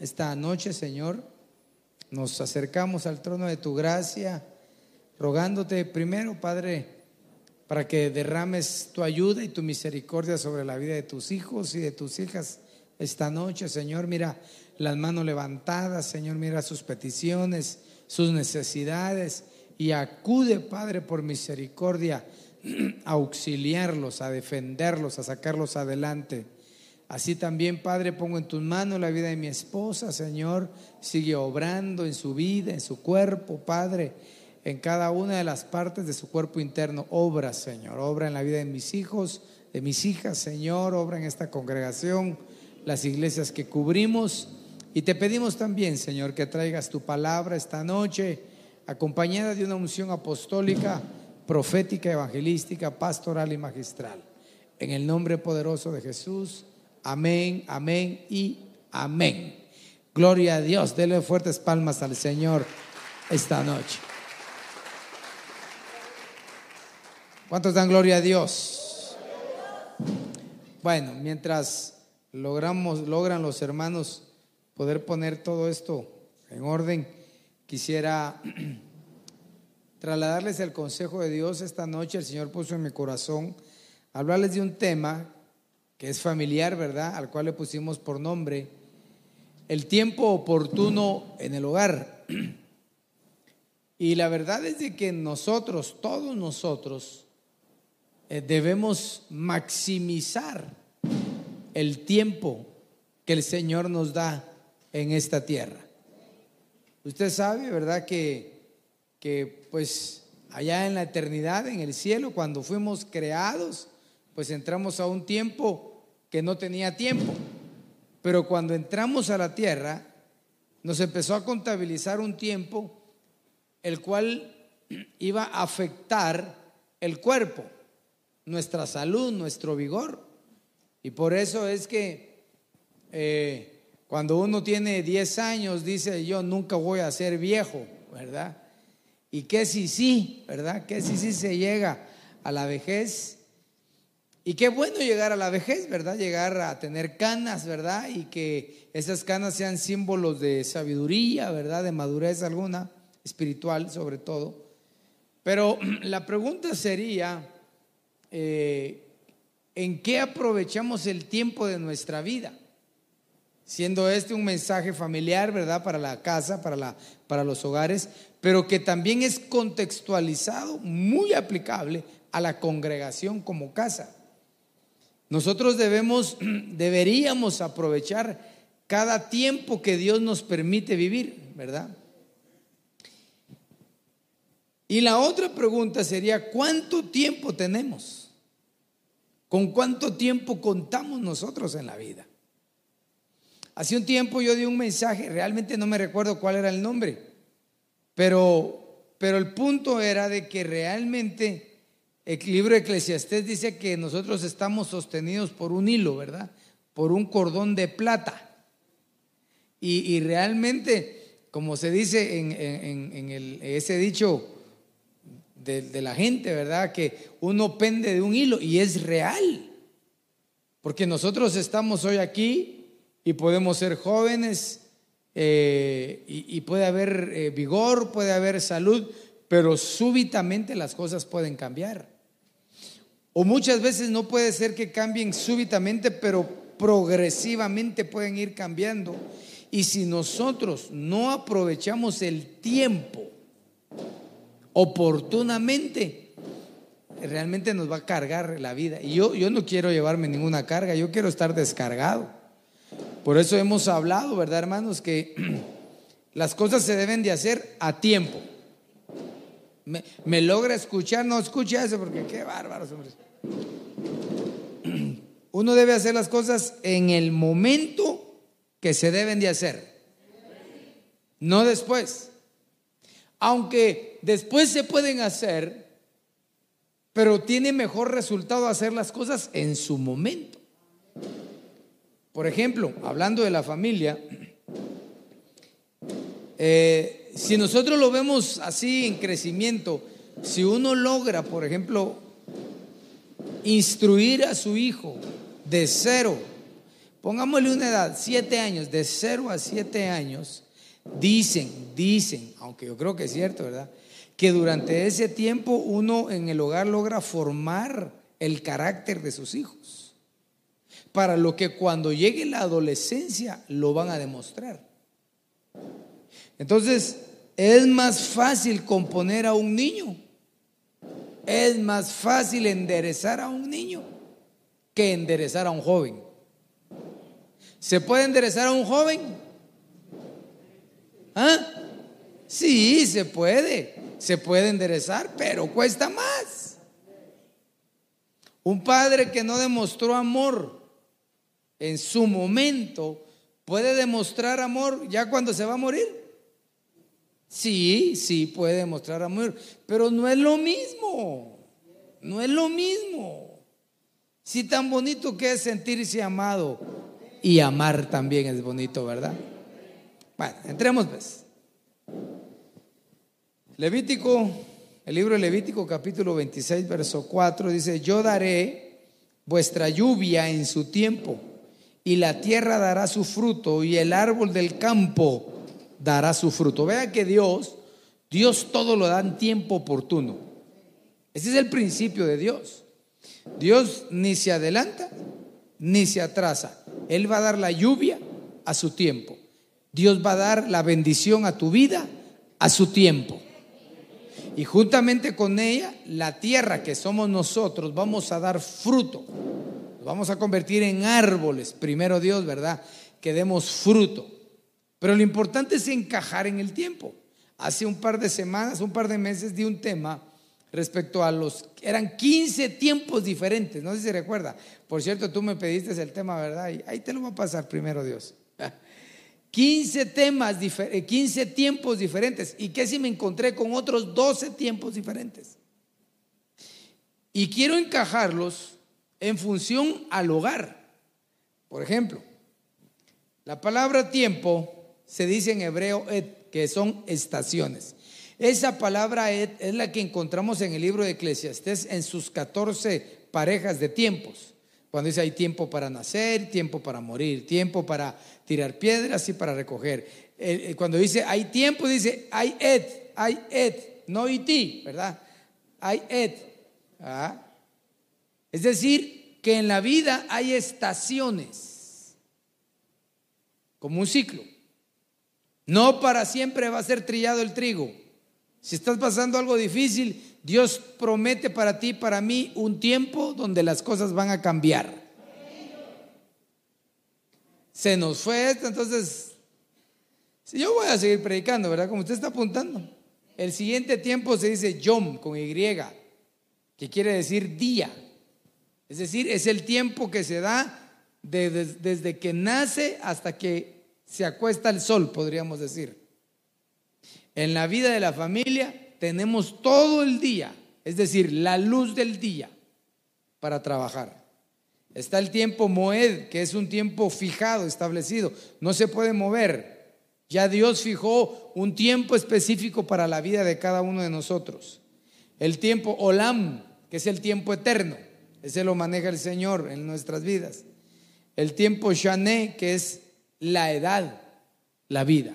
Esta noche, Señor, nos acercamos al trono de tu gracia, rogándote primero, Padre, para que derrames tu ayuda y tu misericordia sobre la vida de tus hijos y de tus hijas esta noche, Señor. Mira las manos levantadas, Señor, mira sus peticiones, sus necesidades y acude, Padre, por misericordia a auxiliarlos, a defenderlos, a sacarlos adelante. Así también, Padre, pongo en tus manos la vida de mi esposa, Señor. Sigue obrando en su vida, en su cuerpo, Padre, en cada una de las partes de su cuerpo interno. Obra, Señor. Obra en la vida de mis hijos, de mis hijas, Señor. Obra en esta congregación, las iglesias que cubrimos. Y te pedimos también, Señor, que traigas tu palabra esta noche, acompañada de una unción apostólica, profética, evangelística, pastoral y magistral. En el nombre poderoso de Jesús. Amén, amén y amén. Gloria a Dios. Dele fuertes palmas al Señor esta noche. ¿Cuántos dan gloria a Dios? Bueno, mientras logramos, logran los hermanos poder poner todo esto en orden, quisiera trasladarles el consejo de Dios esta noche. El Señor puso en mi corazón hablarles de un tema que es familiar, ¿verdad? Al cual le pusimos por nombre el tiempo oportuno en el hogar. Y la verdad es de que nosotros, todos nosotros, eh, debemos maximizar el tiempo que el Señor nos da en esta tierra. Usted sabe, ¿verdad? Que, que pues allá en la eternidad, en el cielo, cuando fuimos creados, pues entramos a un tiempo que no tenía tiempo. Pero cuando entramos a la tierra, nos empezó a contabilizar un tiempo el cual iba a afectar el cuerpo, nuestra salud, nuestro vigor. Y por eso es que eh, cuando uno tiene 10 años dice yo nunca voy a ser viejo, ¿verdad? Y que si sí, ¿verdad? Que si sí se llega a la vejez y qué bueno llegar a la vejez, ¿verdad? Llegar a tener canas, ¿verdad? Y que esas canas sean símbolos de sabiduría, ¿verdad? De madurez alguna, espiritual sobre todo. Pero la pregunta sería, eh, ¿en qué aprovechamos el tiempo de nuestra vida? Siendo este un mensaje familiar, ¿verdad? Para la casa, para, la, para los hogares, pero que también es contextualizado, muy aplicable a la congregación como casa. Nosotros debemos, deberíamos aprovechar cada tiempo que Dios nos permite vivir, ¿verdad? Y la otra pregunta sería, ¿cuánto tiempo tenemos? ¿Con cuánto tiempo contamos nosotros en la vida? Hace un tiempo yo di un mensaje, realmente no me recuerdo cuál era el nombre, pero, pero el punto era de que realmente el libro de Eclesiastés dice que nosotros estamos sostenidos por un hilo, ¿verdad? Por un cordón de plata. Y, realmente, como se dice en, ese dicho de, la gente, ¿verdad? Que uno pende de un hilo y es real. Porque nosotros estamos hoy aquí y podemos ser jóvenes eh, y, puede haber eh, vigor, puede haber salud, pero súbitamente las cosas pueden cambiar. O muchas veces no puede ser que cambien súbitamente, pero progresivamente pueden ir cambiando. Y si nosotros no aprovechamos el tiempo oportunamente, realmente nos va a cargar la vida. Y yo, yo no quiero llevarme ninguna carga, yo quiero estar descargado. Por eso hemos hablado, ¿verdad, hermanos? Que las cosas se deben de hacer a tiempo. Me, logra escuchar, no escucha eso porque qué bárbaro, hombres. Uno debe hacer las cosas en el momento que se deben de hacer, no después. Aunque después se pueden hacer, pero tiene mejor resultado hacer las cosas en su momento. Por ejemplo, hablando de la familia, eh, si nosotros lo vemos así en crecimiento, si uno logra, por ejemplo, instruir a su hijo de cero, pongámosle una edad, siete años, de cero a siete años, dicen, dicen, aunque yo creo que es cierto, ¿verdad? Que durante ese tiempo uno en el hogar logra formar el carácter de sus hijos para lo que cuando llegue la adolescencia lo van a demostrar. Entonces, es más fácil componer a un niño, es más fácil enderezar a un niño que enderezar a un joven. ¿Se puede enderezar a un joven? ¿Ah? Sí, se puede, se puede enderezar, pero cuesta más. Un padre que no demostró amor en su momento puede demostrar amor ya cuando se va a morir. Sí, sí puede demostrar amor, pero no es lo mismo. No es lo mismo. Si tan bonito que es sentirse amado y amar también es bonito, ¿verdad? Bueno, entremos pues. Levítico, el libro de Levítico capítulo 26, verso 4 dice, yo daré vuestra lluvia en su tiempo y la tierra dará su fruto y el árbol del campo dará su fruto. Vea que Dios, Dios todo lo da en tiempo oportuno. Ese es el principio de Dios. Dios ni se adelanta ni se atrasa. Él va a dar la lluvia a su tiempo. Dios va a dar la bendición a tu vida a su tiempo. Y juntamente con ella, la tierra que somos nosotros, vamos a dar fruto vamos a convertir en árboles, primero Dios, ¿verdad? Que demos fruto. Pero lo importante es encajar en el tiempo. Hace un par de semanas, un par de meses di un tema respecto a los, eran 15 tiempos diferentes, no sé si recuerda. Por cierto, tú me pediste el tema, ¿verdad? Ahí te lo va a pasar primero Dios. 15 temas, 15 eh, tiempos diferentes. ¿Y qué si me encontré con otros 12 tiempos diferentes? Y quiero encajarlos en función al hogar. Por ejemplo, la palabra tiempo se dice en hebreo et, que son estaciones. Esa palabra et es la que encontramos en el libro de Eclesiastés en sus 14 parejas de tiempos. Cuando dice hay tiempo para nacer, tiempo para morir, tiempo para tirar piedras y para recoger. Cuando dice hay tiempo, dice hay et, hay et, no ti, ¿verdad? Hay et. ¿ah? Es decir, que en la vida hay estaciones, como un ciclo. No para siempre va a ser trillado el trigo. Si estás pasando algo difícil, Dios promete para ti, para mí, un tiempo donde las cosas van a cambiar. Se nos fue esto, entonces, si yo voy a seguir predicando, ¿verdad? Como usted está apuntando. El siguiente tiempo se dice Yom con Y, que quiere decir día. Es decir, es el tiempo que se da desde que nace hasta que se acuesta el sol, podríamos decir. En la vida de la familia tenemos todo el día, es decir, la luz del día para trabajar. Está el tiempo Moed, que es un tiempo fijado, establecido, no se puede mover. Ya Dios fijó un tiempo específico para la vida de cada uno de nosotros. El tiempo Olam, que es el tiempo eterno. Ese lo maneja el Señor en nuestras vidas. El tiempo Shané, que es la edad, la vida.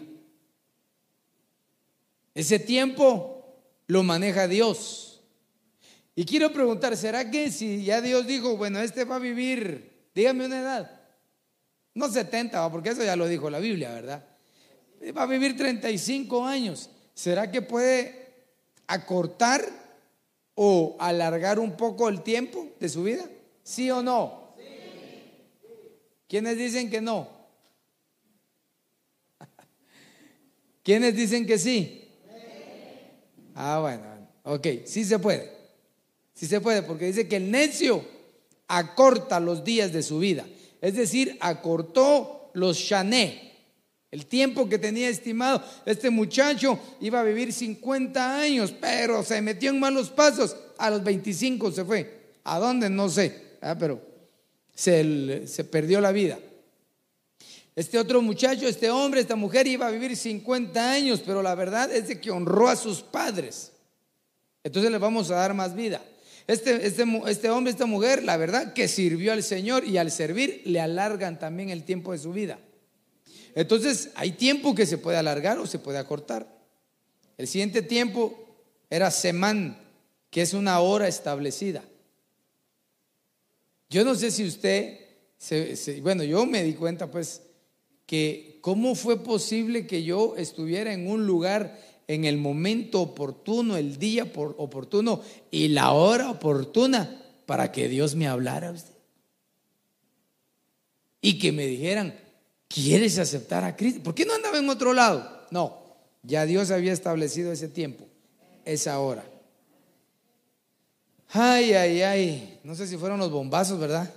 Ese tiempo lo maneja Dios. Y quiero preguntar, ¿será que si ya Dios dijo, bueno, este va a vivir, dígame una edad, no 70, porque eso ya lo dijo la Biblia, ¿verdad? Va a vivir 35 años. ¿Será que puede acortar o alargar un poco el tiempo de su vida? ¿Sí o no? Sí. ¿Quiénes dicen que no? ¿Quiénes dicen que sí? Ah, bueno. Ok, sí se puede. Sí se puede, porque dice que el necio acorta los días de su vida. Es decir, acortó los chané, el tiempo que tenía estimado. Este muchacho iba a vivir 50 años, pero se metió en malos pasos. A los 25 se fue. ¿A dónde? No sé. Ah, pero se perdió la vida. Este otro muchacho, este hombre, esta mujer iba a vivir 50 años, pero la verdad es de que honró a sus padres. Entonces le vamos a dar más vida. Este, este, este, hombre, esta mujer, la verdad que sirvió al Señor y al servir le alargan también el tiempo de su vida. Entonces hay tiempo que se puede alargar o se puede acortar. El siguiente tiempo era semán, que es una hora establecida. Yo no sé si usted, bueno, yo me di cuenta pues que cómo fue posible que yo estuviera en un lugar en el momento oportuno, el día oportuno y la hora oportuna para que Dios me hablara usted. Y que me dijeran, ¿quieres aceptar a Cristo? ¿Por qué no andaba en otro lado? No, ya Dios había establecido ese tiempo, esa hora. Ay, ay, ay, no sé si fueron los bombazos, ¿verdad?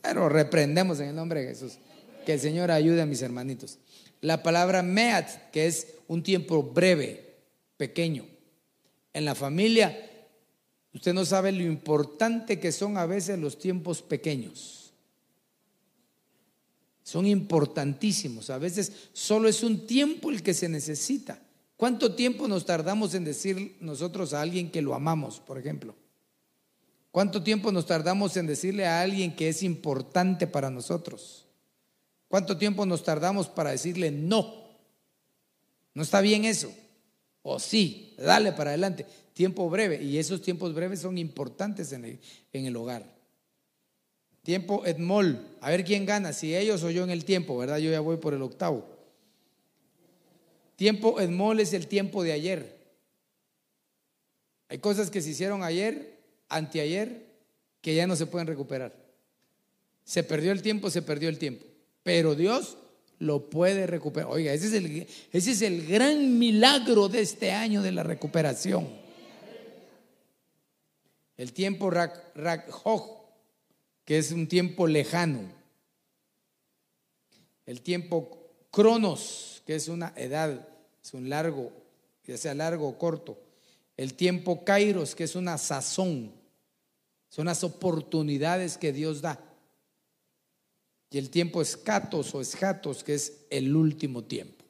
Pero reprendemos en el nombre de Jesús. Que el Señor ayude a mis hermanitos. La palabra meat, que es un tiempo breve, pequeño. En la familia, usted no sabe lo importante que son a veces los tiempos pequeños. Son importantísimos. A veces solo es un tiempo el que se necesita. ¿Cuánto tiempo nos tardamos en decir nosotros a alguien que lo amamos, por ejemplo? ¿Cuánto tiempo nos tardamos en decirle a alguien que es importante para nosotros? ¿Cuánto tiempo nos tardamos para decirle no? ¿No está bien eso? O sí, dale para adelante. Tiempo breve. Y esos tiempos breves son importantes en el, en el hogar. Tiempo Edmol. A ver quién gana, si ellos o yo en el tiempo, ¿verdad? Yo ya voy por el octavo. Tiempo Edmol es el tiempo de ayer. Hay cosas que se hicieron ayer, anteayer, que ya no se pueden recuperar. Se perdió el tiempo, se perdió el tiempo pero Dios lo puede recuperar. Oiga, ese es el, ese es el gran milagro de este año de la recuperación. El tiempo rak, que es un tiempo lejano. El tiempo Cronos, que es una edad, es un largo, ya sea largo o corto. El tiempo Kairos, que es una sazón. Son las oportunidades que Dios da y el tiempo escatos o escatos, que es el último tiempo.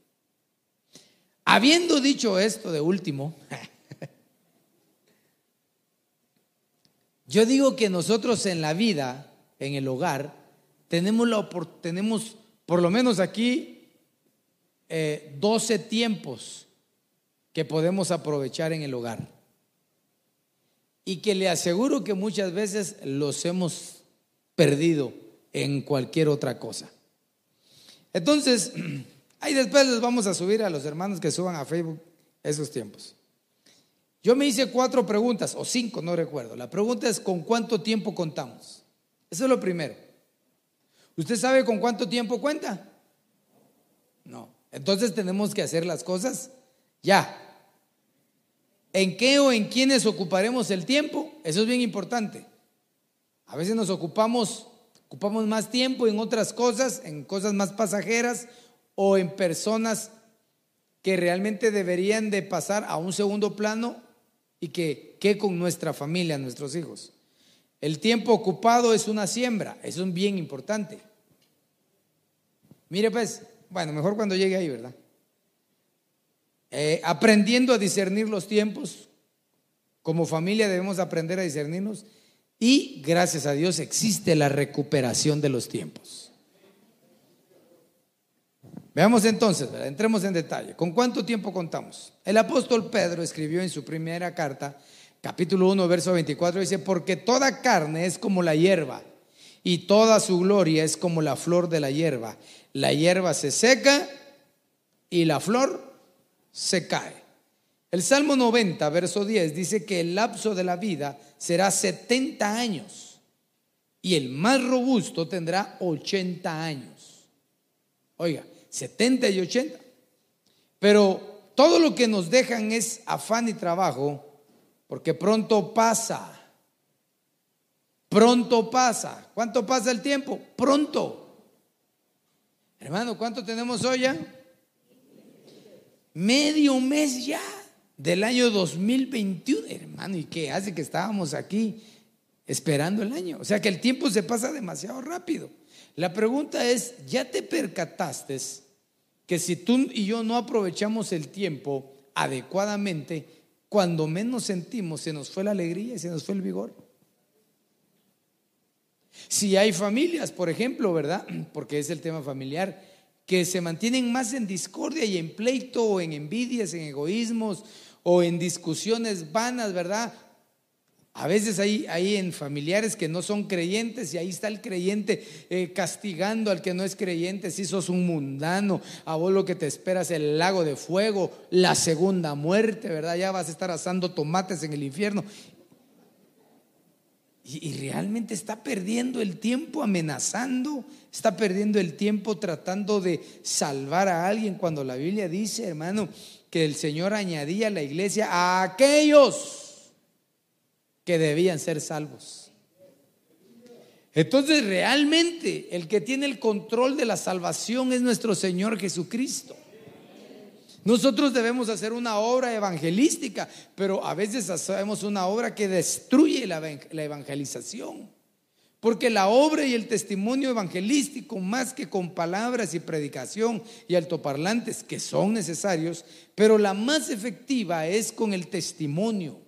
Habiendo dicho esto de último, yo digo que nosotros en la vida, en el hogar, tenemos, la, tenemos por lo menos aquí 12 eh, tiempos que podemos aprovechar en el hogar. Y que le aseguro que muchas veces los hemos perdido en cualquier otra cosa. Entonces, ahí después les vamos a subir a los hermanos que suban a Facebook esos tiempos. Yo me hice cuatro preguntas, o cinco, no recuerdo. La pregunta es, ¿con cuánto tiempo contamos? Eso es lo primero. ¿Usted sabe con cuánto tiempo cuenta? No. Entonces tenemos que hacer las cosas ya. ¿En qué o en quiénes ocuparemos el tiempo? Eso es bien importante. A veces nos ocupamos Ocupamos más tiempo en otras cosas, en cosas más pasajeras o en personas que realmente deberían de pasar a un segundo plano y que, que con nuestra familia, nuestros hijos. El tiempo ocupado es una siembra, es bien importante. Mire pues, bueno, mejor cuando llegue ahí, ¿verdad? Eh, aprendiendo a discernir los tiempos, como familia debemos aprender a discernirnos y gracias a Dios existe la recuperación de los tiempos. Veamos entonces, entremos en detalle. ¿Con cuánto tiempo contamos? El apóstol Pedro escribió en su primera carta, capítulo 1, verso 24, dice, porque toda carne es como la hierba y toda su gloria es como la flor de la hierba. La hierba se seca y la flor se cae. El Salmo 90, verso 10, dice que el lapso de la vida será 70 años y el más robusto tendrá 80 años. Oiga, 70 y 80. Pero todo lo que nos dejan es afán y trabajo, porque pronto pasa. Pronto pasa. ¿Cuánto pasa el tiempo? Pronto. Hermano, ¿cuánto tenemos hoy ya? Medio mes ya del año 2021, hermano. ¿Y qué hace que estábamos aquí esperando el año? O sea que el tiempo se pasa demasiado rápido. La pregunta es, ¿ya te percataste que si tú y yo no aprovechamos el tiempo adecuadamente, cuando menos sentimos se nos fue la alegría y se nos fue el vigor? Si hay familias, por ejemplo, ¿verdad? Porque es el tema familiar, que se mantienen más en discordia y en pleito en envidias, en egoísmos o en discusiones vanas, ¿verdad? A veces hay, en familiares que no son creyentes y ahí está el creyente eh, castigando al que no es creyente. Si sos un mundano, a vos lo que te esperas es el lago de fuego, la segunda muerte, ¿verdad? Ya vas a estar asando tomates en el infierno. Y, realmente está perdiendo el tiempo amenazando, está perdiendo el tiempo tratando de salvar a alguien cuando la Biblia dice, hermano, que el Señor añadía a la iglesia a aquellos que debían ser salvos. Entonces realmente el que tiene el control de la salvación es nuestro Señor Jesucristo. Nosotros debemos hacer una obra evangelística, pero a veces hacemos una obra que destruye la, evangelización. Porque la obra y el testimonio evangelístico, más que con palabras y predicación y altoparlantes, que son necesarios, pero la más efectiva es con el testimonio,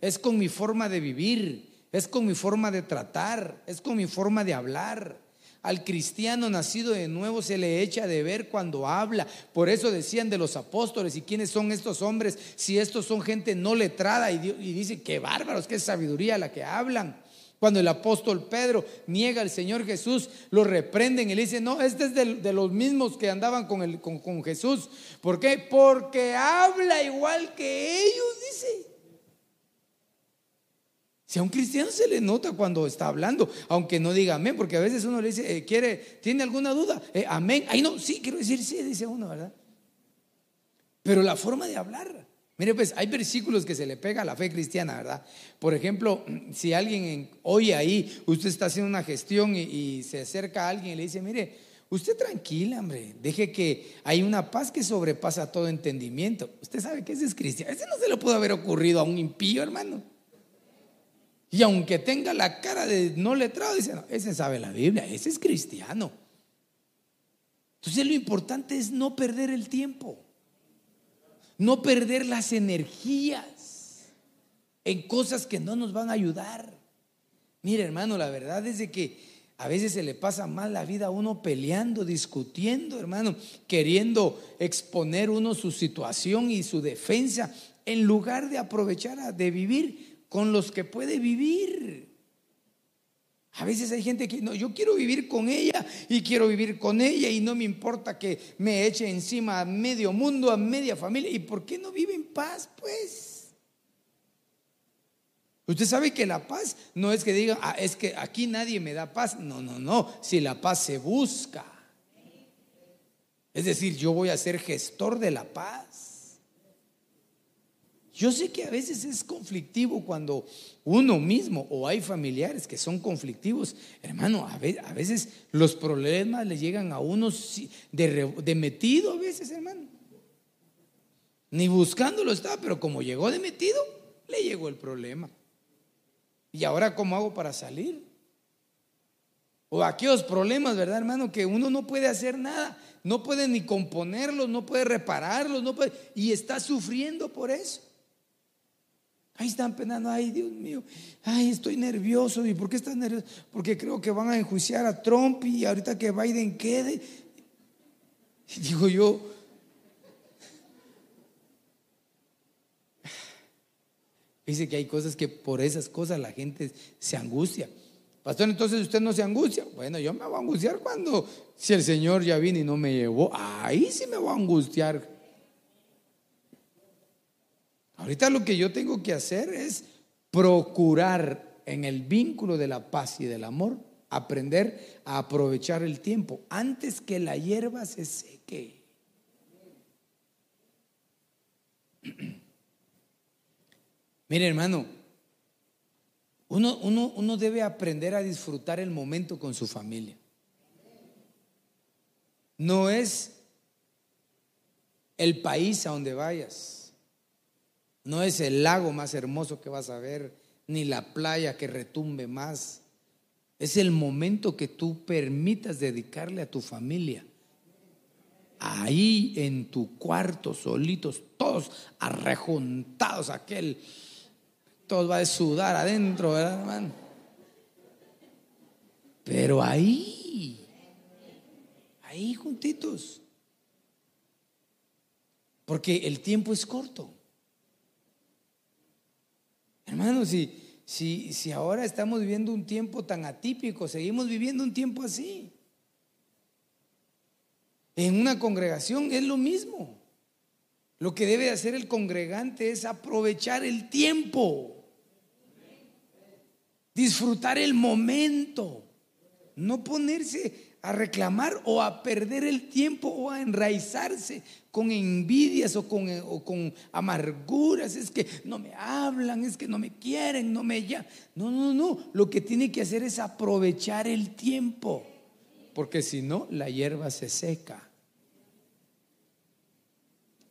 es con mi forma de vivir, es con mi forma de tratar, es con mi forma de hablar. Al cristiano nacido de nuevo se le echa de ver cuando habla. Por eso decían de los apóstoles, ¿y quiénes son estos hombres? Si estos son gente no letrada y, dicen, qué bárbaros, qué sabiduría la que hablan. Cuando el apóstol Pedro niega al Señor Jesús, lo reprenden y le dicen, no, este es de, los mismos que andaban con, Jesús. ¿Por qué? Porque habla igual que ellos, dice. Si a un cristiano se le nota cuando está hablando, aunque no diga amén, porque a veces uno le dice, eh, ¿quiere, ¿tiene alguna duda? Eh, amén. Ay, no, sí, quiero decir sí, dice uno, ¿verdad? Pero la forma de hablar. Mire, pues hay versículos que se le pega a la fe cristiana, ¿verdad? Por ejemplo, si alguien oye ahí, usted está haciendo una gestión y, y, se acerca a alguien y le dice, mire, usted tranquila, hombre, deje que hay una paz que sobrepasa todo entendimiento. Usted sabe que ese es cristiano. Ese no se le pudo haber ocurrido a un impío, hermano. Y aunque tenga la cara de no letrado, dice, no, ese sabe la Biblia, ese es cristiano. Entonces lo importante es no perder el tiempo, no perder las energías en cosas que no nos van a ayudar. Mire hermano, la verdad es de que a veces se le pasa mal la vida a uno peleando, discutiendo, hermano, queriendo exponer uno su situación y su defensa, en lugar de aprovechar de vivir con los que puede vivir. A veces hay gente que no, yo quiero vivir con ella y quiero vivir con ella y no me importa que me eche encima a medio mundo, a media familia. ¿Y por qué no vive en paz, pues? Usted sabe que la paz no es que diga, ah, es que aquí nadie me da paz. No, no, no. Si la paz se busca. Es decir, yo voy a ser gestor de la paz. Yo sé que a veces es conflictivo cuando uno mismo o hay familiares que son conflictivos. Hermano, a veces los problemas le llegan a uno de, metido a veces, hermano. Ni buscándolo estaba, pero como llegó de metido, le llegó el problema. ¿Y ahora cómo hago para salir? O aquellos problemas, ¿verdad, hermano? Que uno no puede hacer nada, no puede ni componerlos, no puede repararlos, no puede, y está sufriendo por eso. Ahí están penando, ay Dios mío, ay estoy nervioso. ¿Y por qué estás nervioso? Porque creo que van a enjuiciar a Trump y ahorita que Biden quede. Y digo yo, dice que hay cosas que por esas cosas la gente se angustia. Pastor, entonces usted no se angustia. Bueno, yo me voy a angustiar cuando, si el Señor ya vino y no me llevó, ahí sí me voy a angustiar Ahorita lo que yo tengo que hacer es procurar en el vínculo de la paz y del amor, aprender a aprovechar el tiempo antes que la hierba se seque. Mire hermano, uno, uno, uno debe aprender a disfrutar el momento con su familia. No es el país a donde vayas no es el lago más hermoso que vas a ver, ni la playa que retumbe más. Es el momento que tú permitas dedicarle a tu familia. Ahí en tu cuarto, solitos, todos arrejuntados, aquel, todos va a sudar adentro, ¿verdad, hermano? Pero ahí, ahí juntitos. Porque el tiempo es corto. Hermanos, si, si, si ahora estamos viviendo un tiempo tan atípico, seguimos viviendo un tiempo así. En una congregación es lo mismo. Lo que debe hacer el congregante es aprovechar el tiempo, disfrutar el momento, no ponerse a reclamar o a perder el tiempo o a enraizarse con envidias o con, con amarguras. Es que no me hablan, es que no me quieren, no me llaman. No, no, no. Lo que tiene que hacer es aprovechar el tiempo. Porque si no, la hierba se seca.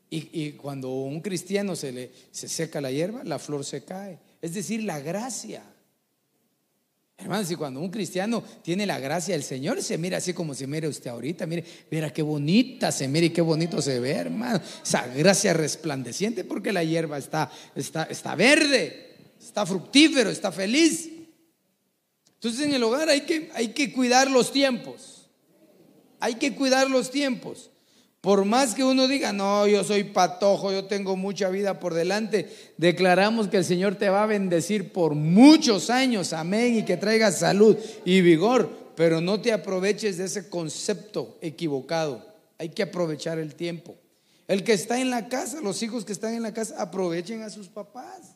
Y, y, cuando a un cristiano se le se seca la hierba, la flor se cae. Es decir, la gracia. Hermanos, y cuando un cristiano tiene la gracia del Señor, se mira así como se mira usted ahorita. Mire, mira qué bonita se mira y qué bonito se ve, hermano. Esa gracia resplandeciente porque la hierba está, está, está verde, está fructífero, está feliz. Entonces en el hogar hay que, hay que cuidar los tiempos. Hay que cuidar los tiempos. Por más que uno diga, no, yo soy patojo, yo tengo mucha vida por delante, declaramos que el Señor te va a bendecir por muchos años, amén, y que traiga salud y vigor, pero no te aproveches de ese concepto equivocado. Hay que aprovechar el tiempo. El que está en la casa, los hijos que están en la casa, aprovechen a sus papás.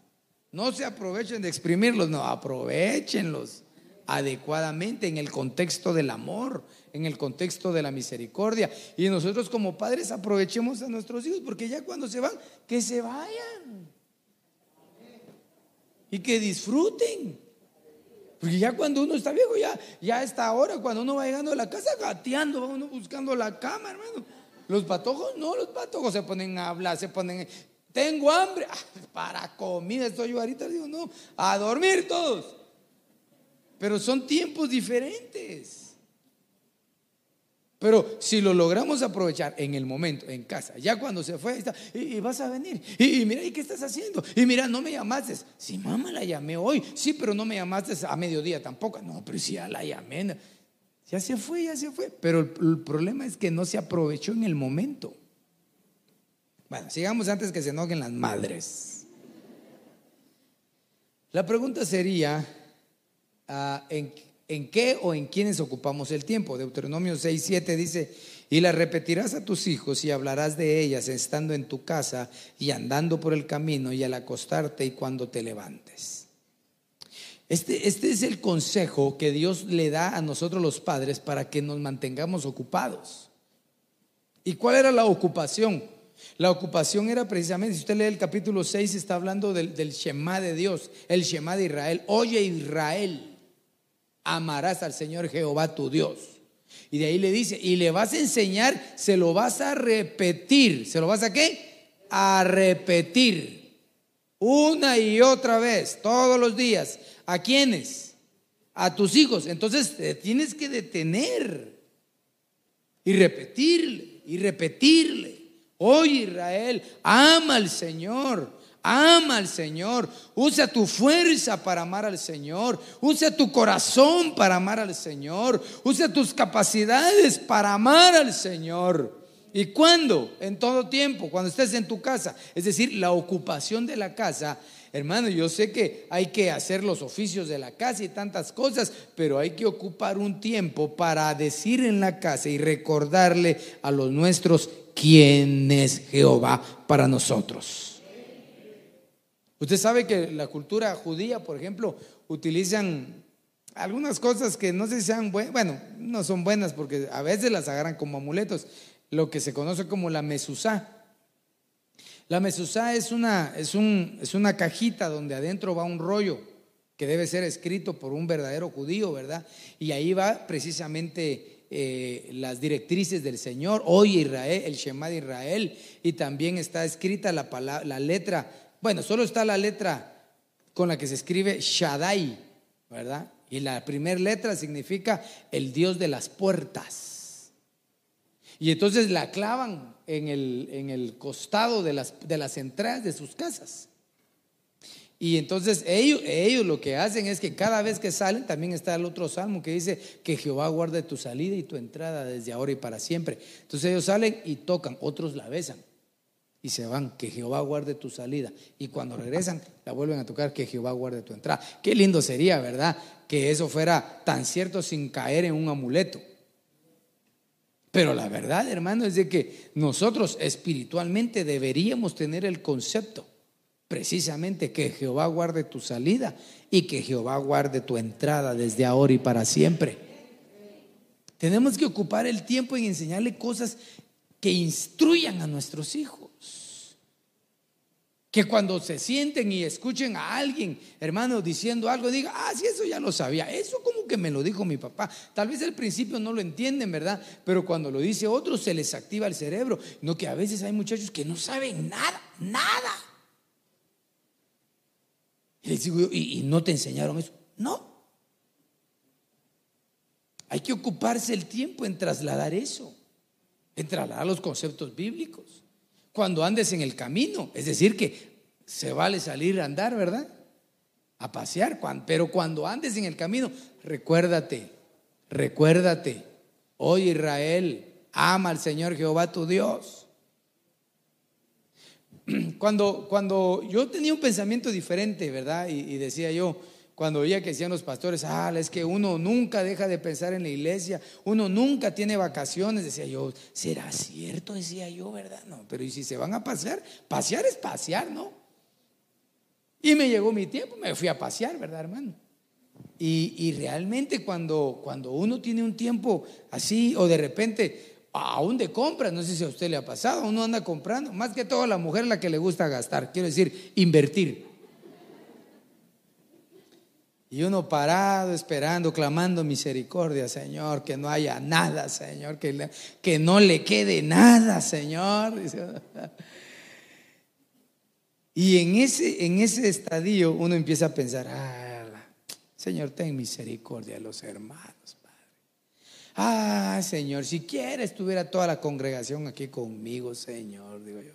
No se aprovechen de exprimirlos, no, aprovechenlos adecuadamente en el contexto del amor, en el contexto de la misericordia. Y nosotros como padres aprovechemos a nuestros hijos, porque ya cuando se van, que se vayan. Y que disfruten. Porque ya cuando uno está viejo, ya, ya está ahora, cuando uno va llegando a la casa, gateando, va uno buscando la cama, hermano. Los patojos, no, los patojos se ponen a hablar, se ponen, tengo hambre, ah, para comida estoy yo ahorita, digo, no, a dormir todos. Pero son tiempos diferentes. Pero si lo logramos aprovechar en el momento, en casa, ya cuando se fue, está, y, vas a venir, y, mira, ¿y qué estás haciendo? Y mira, no me llamaste. Sí, mamá, la llamé hoy. Sí, pero no me llamaste a mediodía tampoco. No, pero sí, ya la llamé. Ya se fue, ya se fue. Pero el, el problema es que no se aprovechó en el momento. Bueno, sigamos antes que se enojen las madres. La pregunta sería, Ah, en, qué o en quiénes ocupamos el tiempo. Deuteronomio 6, 7 dice, y la repetirás a tus hijos y hablarás de ellas estando en tu casa y andando por el camino y al acostarte y cuando te levantes. Este, este es el consejo que Dios le da a nosotros los padres para que nos mantengamos ocupados. ¿Y cuál era la ocupación? La ocupación era precisamente, si usted lee el capítulo 6, está hablando del, del Shema de Dios, el Shema de Israel. Oye Israel, amarás al Señor Jehová tu Dios. Y de ahí le dice, y le vas a enseñar, se lo vas a repetir. ¿Se lo vas a qué? A repetir. Una y otra vez, todos los días. ¿A quiénes? A tus hijos. Entonces te tienes que detener y repetirle, y repetirle. Oye Israel, ama al Señor. Ama al Señor. Usa tu fuerza para amar al Señor. Usa tu corazón para amar al Señor. Usa tus capacidades para amar al Señor. ¿Y cuándo? En todo tiempo, cuando estés en tu casa. Es decir, la ocupación de la casa. Hermano, yo sé que hay que hacer los oficios de la casa y tantas cosas, pero hay que ocupar un tiempo para decir en la casa y recordarle a los nuestros quién es Jehová para nosotros. Usted sabe que la cultura judía, por ejemplo, utilizan algunas cosas que no sé sean buenas, bueno, no son buenas porque a veces las agarran como amuletos, lo que se conoce como la mesuzá. La mezuzá es una, es, un, es una cajita donde adentro va un rollo que debe ser escrito por un verdadero judío, ¿verdad? Y ahí va precisamente eh, las directrices del Señor, hoy Israel, el Shema de Israel, y también está escrita la, palabra, la letra, bueno, solo está la letra con la que se escribe Shaddai, ¿verdad? Y la primera letra significa el Dios de las puertas. Y entonces la clavan en el, en el costado de las, de las entradas de sus casas. Y entonces ellos, ellos lo que hacen es que cada vez que salen, también está el otro salmo que dice que Jehová guarde tu salida y tu entrada desde ahora y para siempre. Entonces ellos salen y tocan, otros la besan y se van, que Jehová guarde tu salida. Y cuando regresan, la vuelven a tocar, que Jehová guarde tu entrada. Qué lindo sería, ¿verdad? Que eso fuera tan cierto sin caer en un amuleto. Pero la verdad, hermano, es de que nosotros espiritualmente deberíamos tener el concepto precisamente que Jehová guarde tu salida y que Jehová guarde tu entrada desde ahora y para siempre. Tenemos que ocupar el tiempo en enseñarle cosas que instruyan a nuestros hijos. Que cuando se sienten y escuchen a alguien, hermano, diciendo algo, diga, ah, sí, eso ya lo sabía. Eso como que me lo dijo mi papá. Tal vez al principio no lo entienden, ¿verdad? Pero cuando lo dice otro, se les activa el cerebro. No que a veces hay muchachos que no saben nada, nada. Y les digo, ¿y, no te enseñaron eso? No. Hay que ocuparse el tiempo en trasladar eso, en trasladar los conceptos bíblicos cuando andes en el camino. Es decir, que se vale salir a andar, ¿verdad? A pasear, pero cuando andes en el camino, recuérdate, recuérdate, hoy Israel, ama al Señor Jehová tu Dios. Cuando, cuando yo tenía un pensamiento diferente, ¿verdad? y decía yo, cuando oía que decían los pastores, ah, es que uno nunca deja de pensar en la iglesia, uno nunca tiene vacaciones, decía yo, ¿será cierto? Decía yo, ¿verdad? No, pero ¿y si se van a pasear? Pasear es pasear, ¿no? Y me llegó mi tiempo, me fui a pasear, ¿verdad, hermano? Y, realmente cuando, cuando uno tiene un tiempo así, o de repente, aún de compras, no sé si a usted le ha pasado, uno anda comprando, más que todo la mujer la que le gusta gastar, quiero decir, invertir. Y uno parado, esperando, clamando misericordia, Señor, que no haya nada, Señor, que, que no le quede nada, Señor. Y en ese, en ese estadio uno empieza a pensar, ah, Señor, ten misericordia de los hermanos, Padre. Ah, Señor, si quiera estuviera toda la congregación aquí conmigo, Señor, digo yo.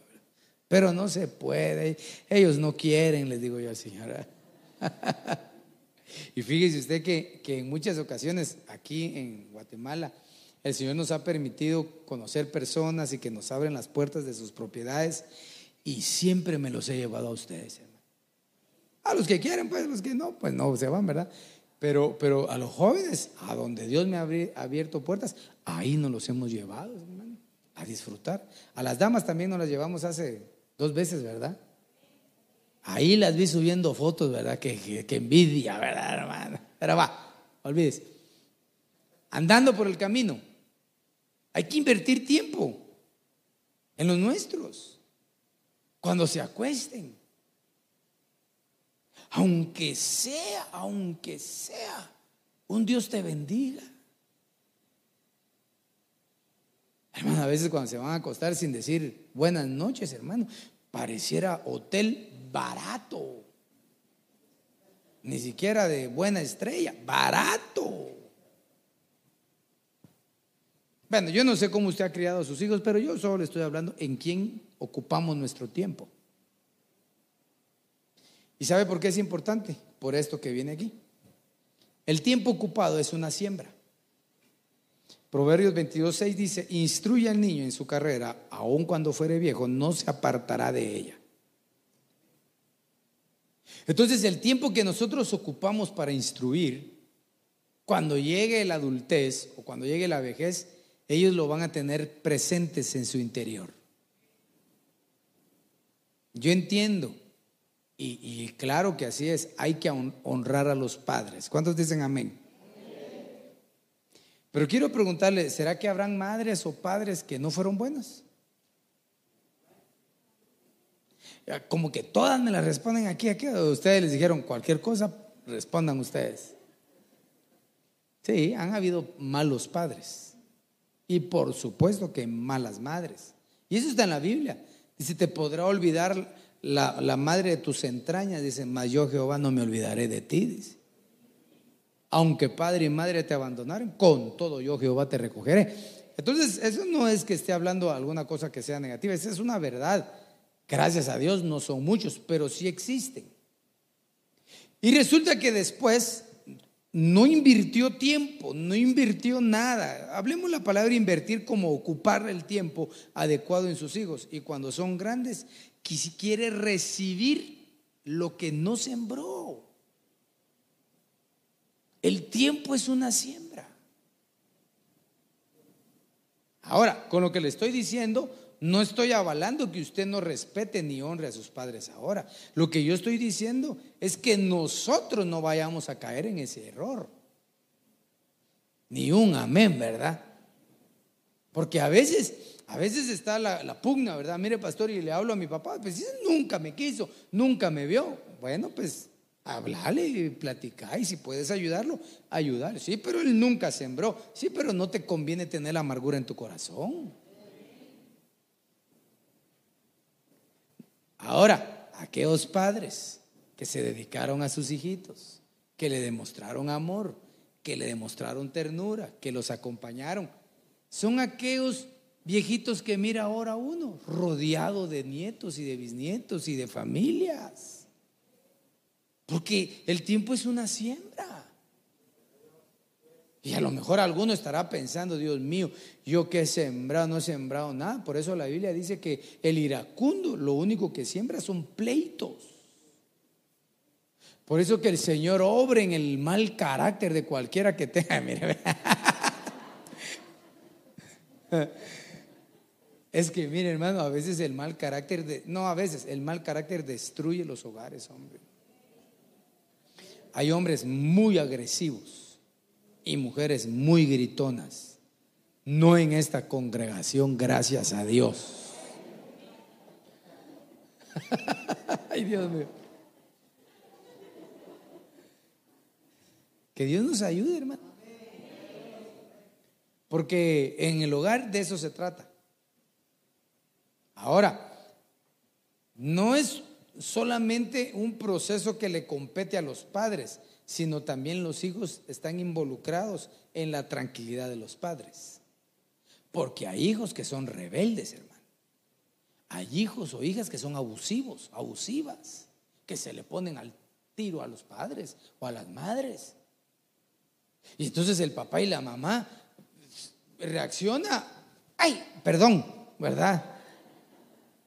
Pero no se puede, ellos no quieren, les digo yo al Señor. Y fíjese usted que, en muchas ocasiones aquí en Guatemala el Señor nos ha permitido conocer personas y que nos abren las puertas de sus propiedades y siempre me los he llevado a ustedes, hermano. A los que quieren, pues, los que no, pues no se van, ¿verdad? Pero, pero a los jóvenes, a donde Dios me ha abierto puertas, ahí nos los hemos llevado, hermano, a disfrutar. A las damas también nos las llevamos hace dos veces, ¿verdad? Ahí las vi subiendo fotos, ¿verdad? Que, envidia, ¿verdad, hermano? Pero va, olvides. Andando por el camino, hay que invertir tiempo en los nuestros. Cuando se acuesten. Aunque sea, aunque sea, un Dios te bendiga. Hermano, a veces cuando se van a acostar sin decir buenas noches, hermano, pareciera hotel barato. Ni siquiera de buena estrella, barato. Bueno, yo no sé cómo usted ha criado a sus hijos, pero yo solo le estoy hablando en quién ocupamos nuestro tiempo. ¿Y sabe por qué es importante? Por esto que viene aquí. El tiempo ocupado es una siembra. Proverbios 22.6 dice, instruye al niño en su carrera, aun cuando fuere viejo, no se apartará de ella. Entonces el tiempo que nosotros ocupamos para instruir, cuando llegue la adultez o cuando llegue la vejez, ellos lo van a tener presentes en su interior. Yo entiendo, y, claro que así es, hay que honrar a los padres. ¿Cuántos dicen amén? Pero quiero preguntarle, ¿será que habrán madres o padres que no fueron buenos? Como que todas me las responden aquí, aquí. Ustedes les dijeron cualquier cosa, respondan ustedes. Sí, han habido malos padres. Y por supuesto que malas madres. Y eso está en la Biblia. Dice, te podrá olvidar la, la madre de tus entrañas. Dice, mas yo Jehová no me olvidaré de ti. Dice. Aunque padre y madre te abandonaron, con todo yo Jehová te recogeré. Entonces, eso no es que esté hablando alguna cosa que sea negativa, esa es una verdad. Gracias a Dios no son muchos, pero sí existen. Y resulta que después no invirtió tiempo, no invirtió nada. Hablemos la palabra invertir como ocupar el tiempo adecuado en sus hijos. Y cuando son grandes, quiere recibir lo que no sembró. El tiempo es una siembra. Ahora, con lo que le estoy diciendo, no estoy avalando que usted no respete ni honre a sus padres ahora. Lo que yo estoy diciendo es que nosotros no vayamos a caer en ese error. Ni un amén, ¿verdad? Porque a veces, a veces está la, pugna, ¿verdad? Mire, pastor, y le hablo a mi papá, pues nunca me quiso, nunca me vio. Bueno, pues Hablale y si puedes ayudarlo, ayudar. Sí, pero él nunca sembró. Sí, pero no te conviene tener la amargura en tu corazón. Ahora, aquellos padres que se dedicaron a sus hijitos, que le demostraron amor, que le demostraron ternura, que los acompañaron, son aquellos viejitos que mira ahora uno, rodeado de nietos y de bisnietos y de familias. Porque el tiempo es una siembra. Y a lo mejor alguno estará pensando, Dios mío, yo que he sembrado, no he sembrado nada. Por eso la Biblia dice que el iracundo lo único que siembra son pleitos. Por eso que el Señor obre en el mal carácter de cualquiera que tenga. Mire, es que, mire, hermano, a veces el mal carácter, de, no, a veces el mal carácter destruye los hogares, hombre. Hay hombres muy agresivos y mujeres muy gritonas. No en esta congregación, gracias a Dios. Ay, Dios mío. Que Dios nos ayude, hermano. Porque en el hogar de eso se trata. Ahora, no es solamente un proceso que le compete a los padres, sino también los hijos están involucrados en la tranquilidad de los padres. Porque hay hijos que son rebeldes, hermano. Hay hijos o hijas que son abusivos, abusivas, que se le ponen al tiro a los padres o a las madres. Y entonces el papá y la mamá reacciona, ay, perdón, ¿verdad?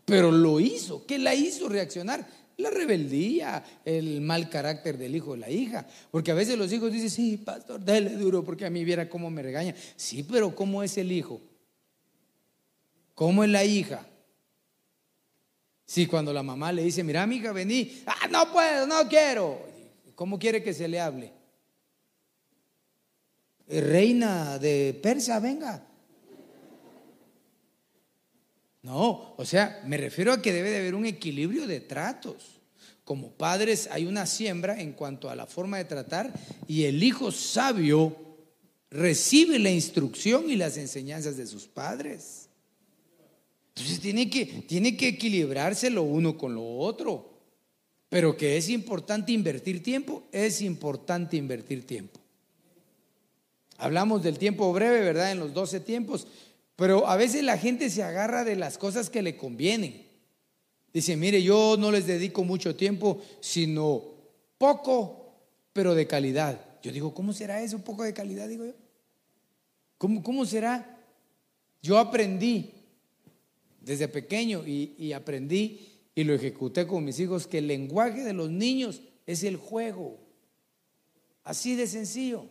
pero lo hizo. ¿Qué la hizo reaccionar? La rebeldía, el mal carácter del hijo o la hija. Porque a veces los hijos dicen, sí, pastor, dale duro porque a mí viera cómo me regaña. Sí, pero ¿cómo es el hijo? ¿Cómo es la hija? Sí, cuando la mamá le dice, mira, mi hija, vení, ah, no puedo, no quiero. ¿Cómo quiere que se le hable? Reina de Persia, venga. No, o sea, me refiero a que debe de haber un equilibrio de tratos. Como padres hay una siembra en cuanto a la forma de tratar y el hijo sabio recibe la instrucción y las enseñanzas de sus padres. Entonces tiene que, tiene que equilibrarse lo uno con lo otro. Pero que es importante invertir tiempo, es importante invertir tiempo. Hablamos del tiempo breve, ¿verdad? En los 12 tiempos. Pero a veces la gente se agarra de las cosas que le convienen. Dice, mire, yo no les dedico mucho tiempo, sino poco, pero de calidad. Yo digo, ¿cómo será eso? Poco de calidad, digo yo. ¿Cómo, cómo será? Yo aprendí desde pequeño y, y aprendí y lo ejecuté con mis hijos que el lenguaje de los niños es el juego. Así de sencillo.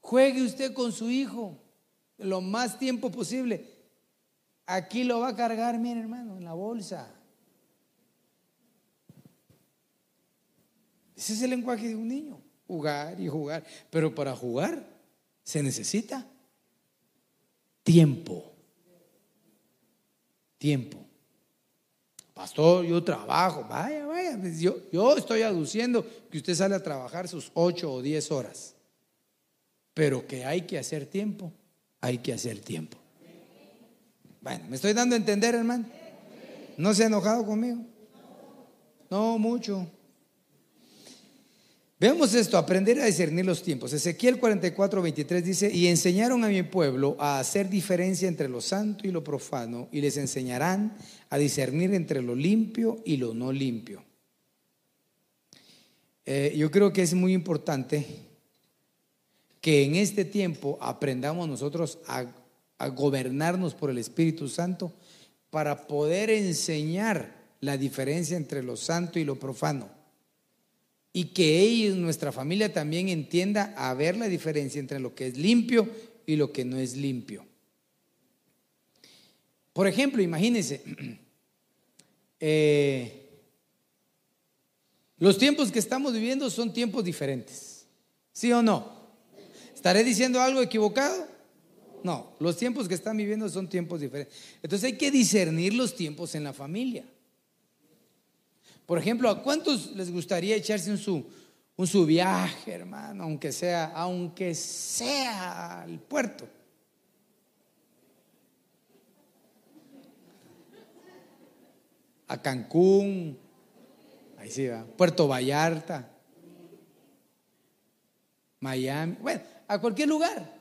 Juegue usted con su hijo lo más tiempo posible. Aquí lo va a cargar, mi hermano, en la bolsa. Ese es el lenguaje de un niño, jugar y jugar. Pero para jugar se necesita tiempo. Tiempo. Pastor, yo trabajo. Vaya, vaya. Pues yo, yo estoy aduciendo que usted sale a trabajar sus ocho o diez horas. Pero que hay que hacer tiempo, hay que hacer tiempo. Bueno, ¿me estoy dando a entender, hermano? ¿No se ha enojado conmigo? No, mucho. Veamos esto, aprender a discernir los tiempos. Ezequiel 44, 23 dice, y enseñaron a mi pueblo a hacer diferencia entre lo santo y lo profano, y les enseñarán a discernir entre lo limpio y lo no limpio. Eh, yo creo que es muy importante que en este tiempo aprendamos nosotros a, gobernarnos por el Espíritu Santo para poder enseñar la diferencia entre lo santo y lo profano y que ellos, nuestra familia también entienda a ver la diferencia entre lo que es limpio y lo que no es limpio. Por ejemplo, imagínense, eh, los tiempos que estamos viviendo son tiempos diferentes, ¿sí o no? ¿Estaré diciendo algo equivocado? No, los tiempos que están viviendo son tiempos diferentes. Entonces hay que discernir los tiempos en la familia. Por ejemplo, ¿a cuántos les gustaría echarse un su, un su viaje, hermano, aunque sea, aunque sea al puerto? A Cancún, ahí sí va, Puerto Vallarta, Miami, bueno, a cualquier lugar.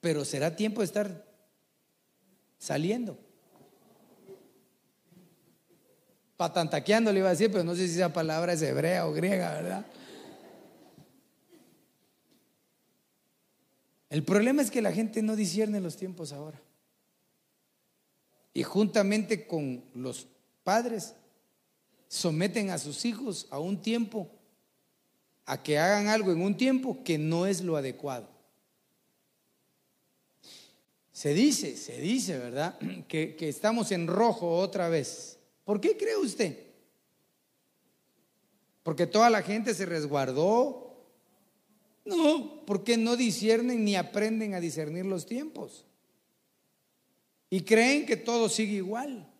Pero será tiempo de estar saliendo. patantaqueando le iba a decir, pero no sé si esa palabra es hebrea o griega, ¿verdad? El problema es que la gente no discierne los tiempos ahora. Y juntamente con los padres someten a sus hijos a un tiempo, a que hagan algo en un tiempo que no es lo adecuado. Se dice, se dice, ¿verdad? Que, que estamos en rojo otra vez. ¿Por qué cree usted? ¿Porque toda la gente se resguardó? No, porque no disciernen ni aprenden a discernir los tiempos. Y creen que todo sigue igual.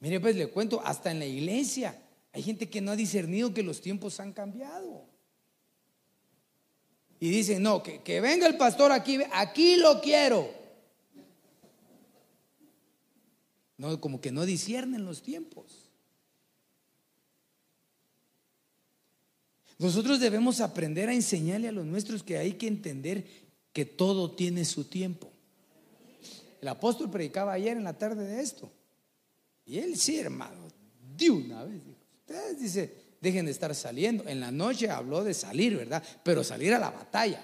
Mire, pues le cuento, hasta en la iglesia hay gente que no ha discernido que los tiempos han cambiado. Y dicen, no, que, que venga el pastor aquí, aquí lo quiero. No, como que no disciernen los tiempos. Nosotros debemos aprender a enseñarle a los nuestros que hay que entender que todo tiene su tiempo. El apóstol predicaba ayer en la tarde de esto. Y él sí, hermano, de una vez dijo, ustedes dice, dejen de estar saliendo. En la noche habló de salir, ¿verdad? Pero salir a la batalla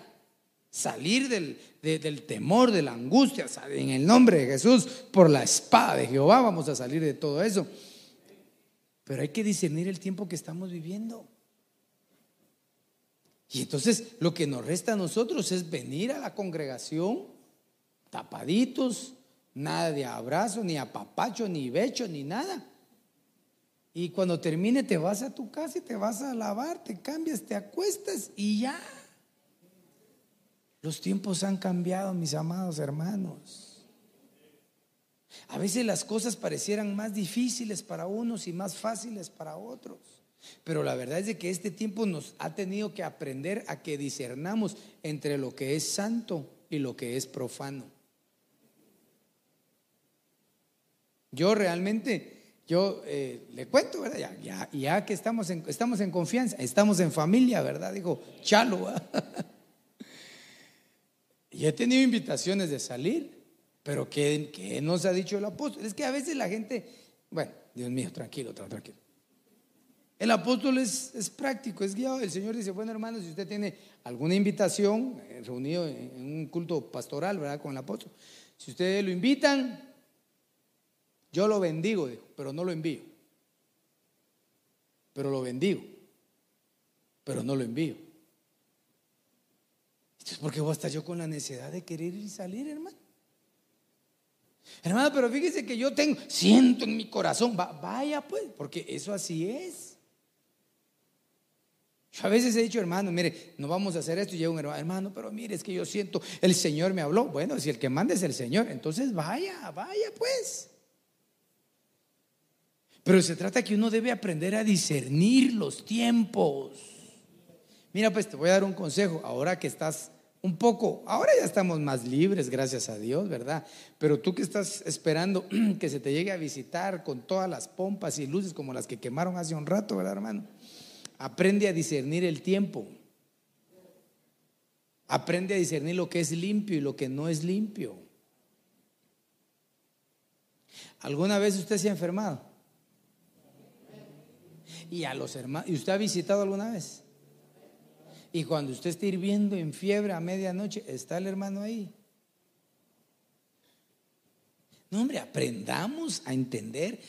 salir del, del, temor, de la angustia, en el nombre de Jesús, por la espada de Jehová vamos a salir de todo eso. Pero hay que discernir el tiempo que estamos viviendo. Y entonces lo que nos resta a nosotros es venir a la congregación tapaditos, nada de abrazo, ni apapacho, ni becho, ni nada. Y cuando termine te vas a tu casa y te vas a lavar, te cambias, te acuestas y ya. Los tiempos han cambiado, mis amados hermanos. A veces las cosas parecieran más difíciles para unos y más fáciles para otros. Pero la verdad es de que este tiempo nos ha tenido que aprender a que discernamos entre lo que es santo y lo que es profano. Yo realmente, yo eh, le cuento, ¿verdad? Ya, ya, que estamos en, estamos en confianza, estamos en familia, ¿verdad? Digo, chalo. Y he tenido invitaciones de salir, pero ¿qué, qué nos ha dicho el apóstol? Es que a veces la gente, bueno, Dios mío, tranquilo, tranquilo. El apóstol es, es, práctico, es guiado. El Señor dice, bueno hermanos, si usted tiene alguna invitación, eh, reunido en un culto pastoral, ¿verdad? Con el apóstol, si ustedes lo invitan, yo lo bendigo, dijo, pero no lo envío. Pero lo bendigo, pero no lo envío. Entonces, ¿por qué voy a yo con la necesidad de querer ir y salir, hermano? Hermano, pero fíjese que yo tengo, siento en mi corazón, vaya pues, porque eso así es. Yo a veces he dicho, hermano, mire, no vamos a hacer esto. Y llega un hermano, hermano, pero mire, es que yo siento, el Señor me habló. Bueno, si el que manda es el Señor, entonces vaya, vaya pues. Pero se trata que uno debe aprender a discernir los tiempos. Mira, pues te voy a dar un consejo. Ahora que estás un poco, ahora ya estamos más libres, gracias a Dios, ¿verdad? Pero tú que estás esperando que se te llegue a visitar con todas las pompas y luces como las que quemaron hace un rato, ¿verdad, hermano? Aprende a discernir el tiempo. Aprende a discernir lo que es limpio y lo que no es limpio. ¿Alguna vez usted se ha enfermado? Y a los hermanos, ¿y usted ha visitado alguna vez? Y cuando usted esté hirviendo en fiebre a medianoche, está el hermano ahí. No, hombre, aprendamos a entender,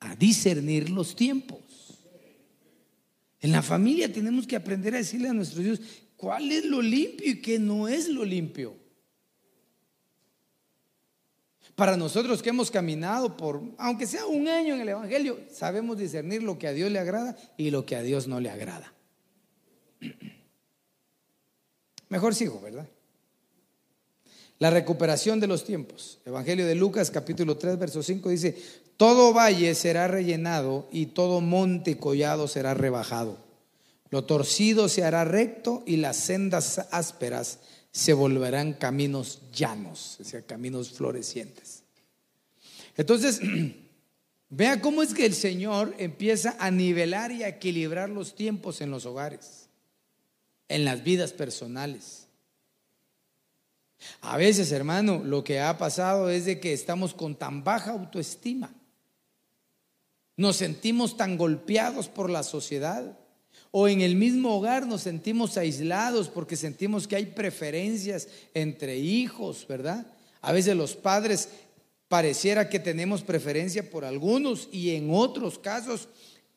a discernir los tiempos. En la familia tenemos que aprender a decirle a nuestros hijos cuál es lo limpio y qué no es lo limpio. Para nosotros que hemos caminado por, aunque sea un año en el Evangelio, sabemos discernir lo que a Dios le agrada y lo que a Dios no le agrada. Mejor sigo, ¿verdad? La recuperación de los tiempos. Evangelio de Lucas capítulo 3, verso 5 dice, todo valle será rellenado y todo monte collado será rebajado. Lo torcido se hará recto y las sendas ásperas se volverán caminos llanos, o sea, caminos florecientes. Entonces, vea cómo es que el Señor empieza a nivelar y a equilibrar los tiempos en los hogares en las vidas personales. A veces, hermano, lo que ha pasado es de que estamos con tan baja autoestima. Nos sentimos tan golpeados por la sociedad. O en el mismo hogar nos sentimos aislados porque sentimos que hay preferencias entre hijos, ¿verdad? A veces los padres pareciera que tenemos preferencia por algunos y en otros casos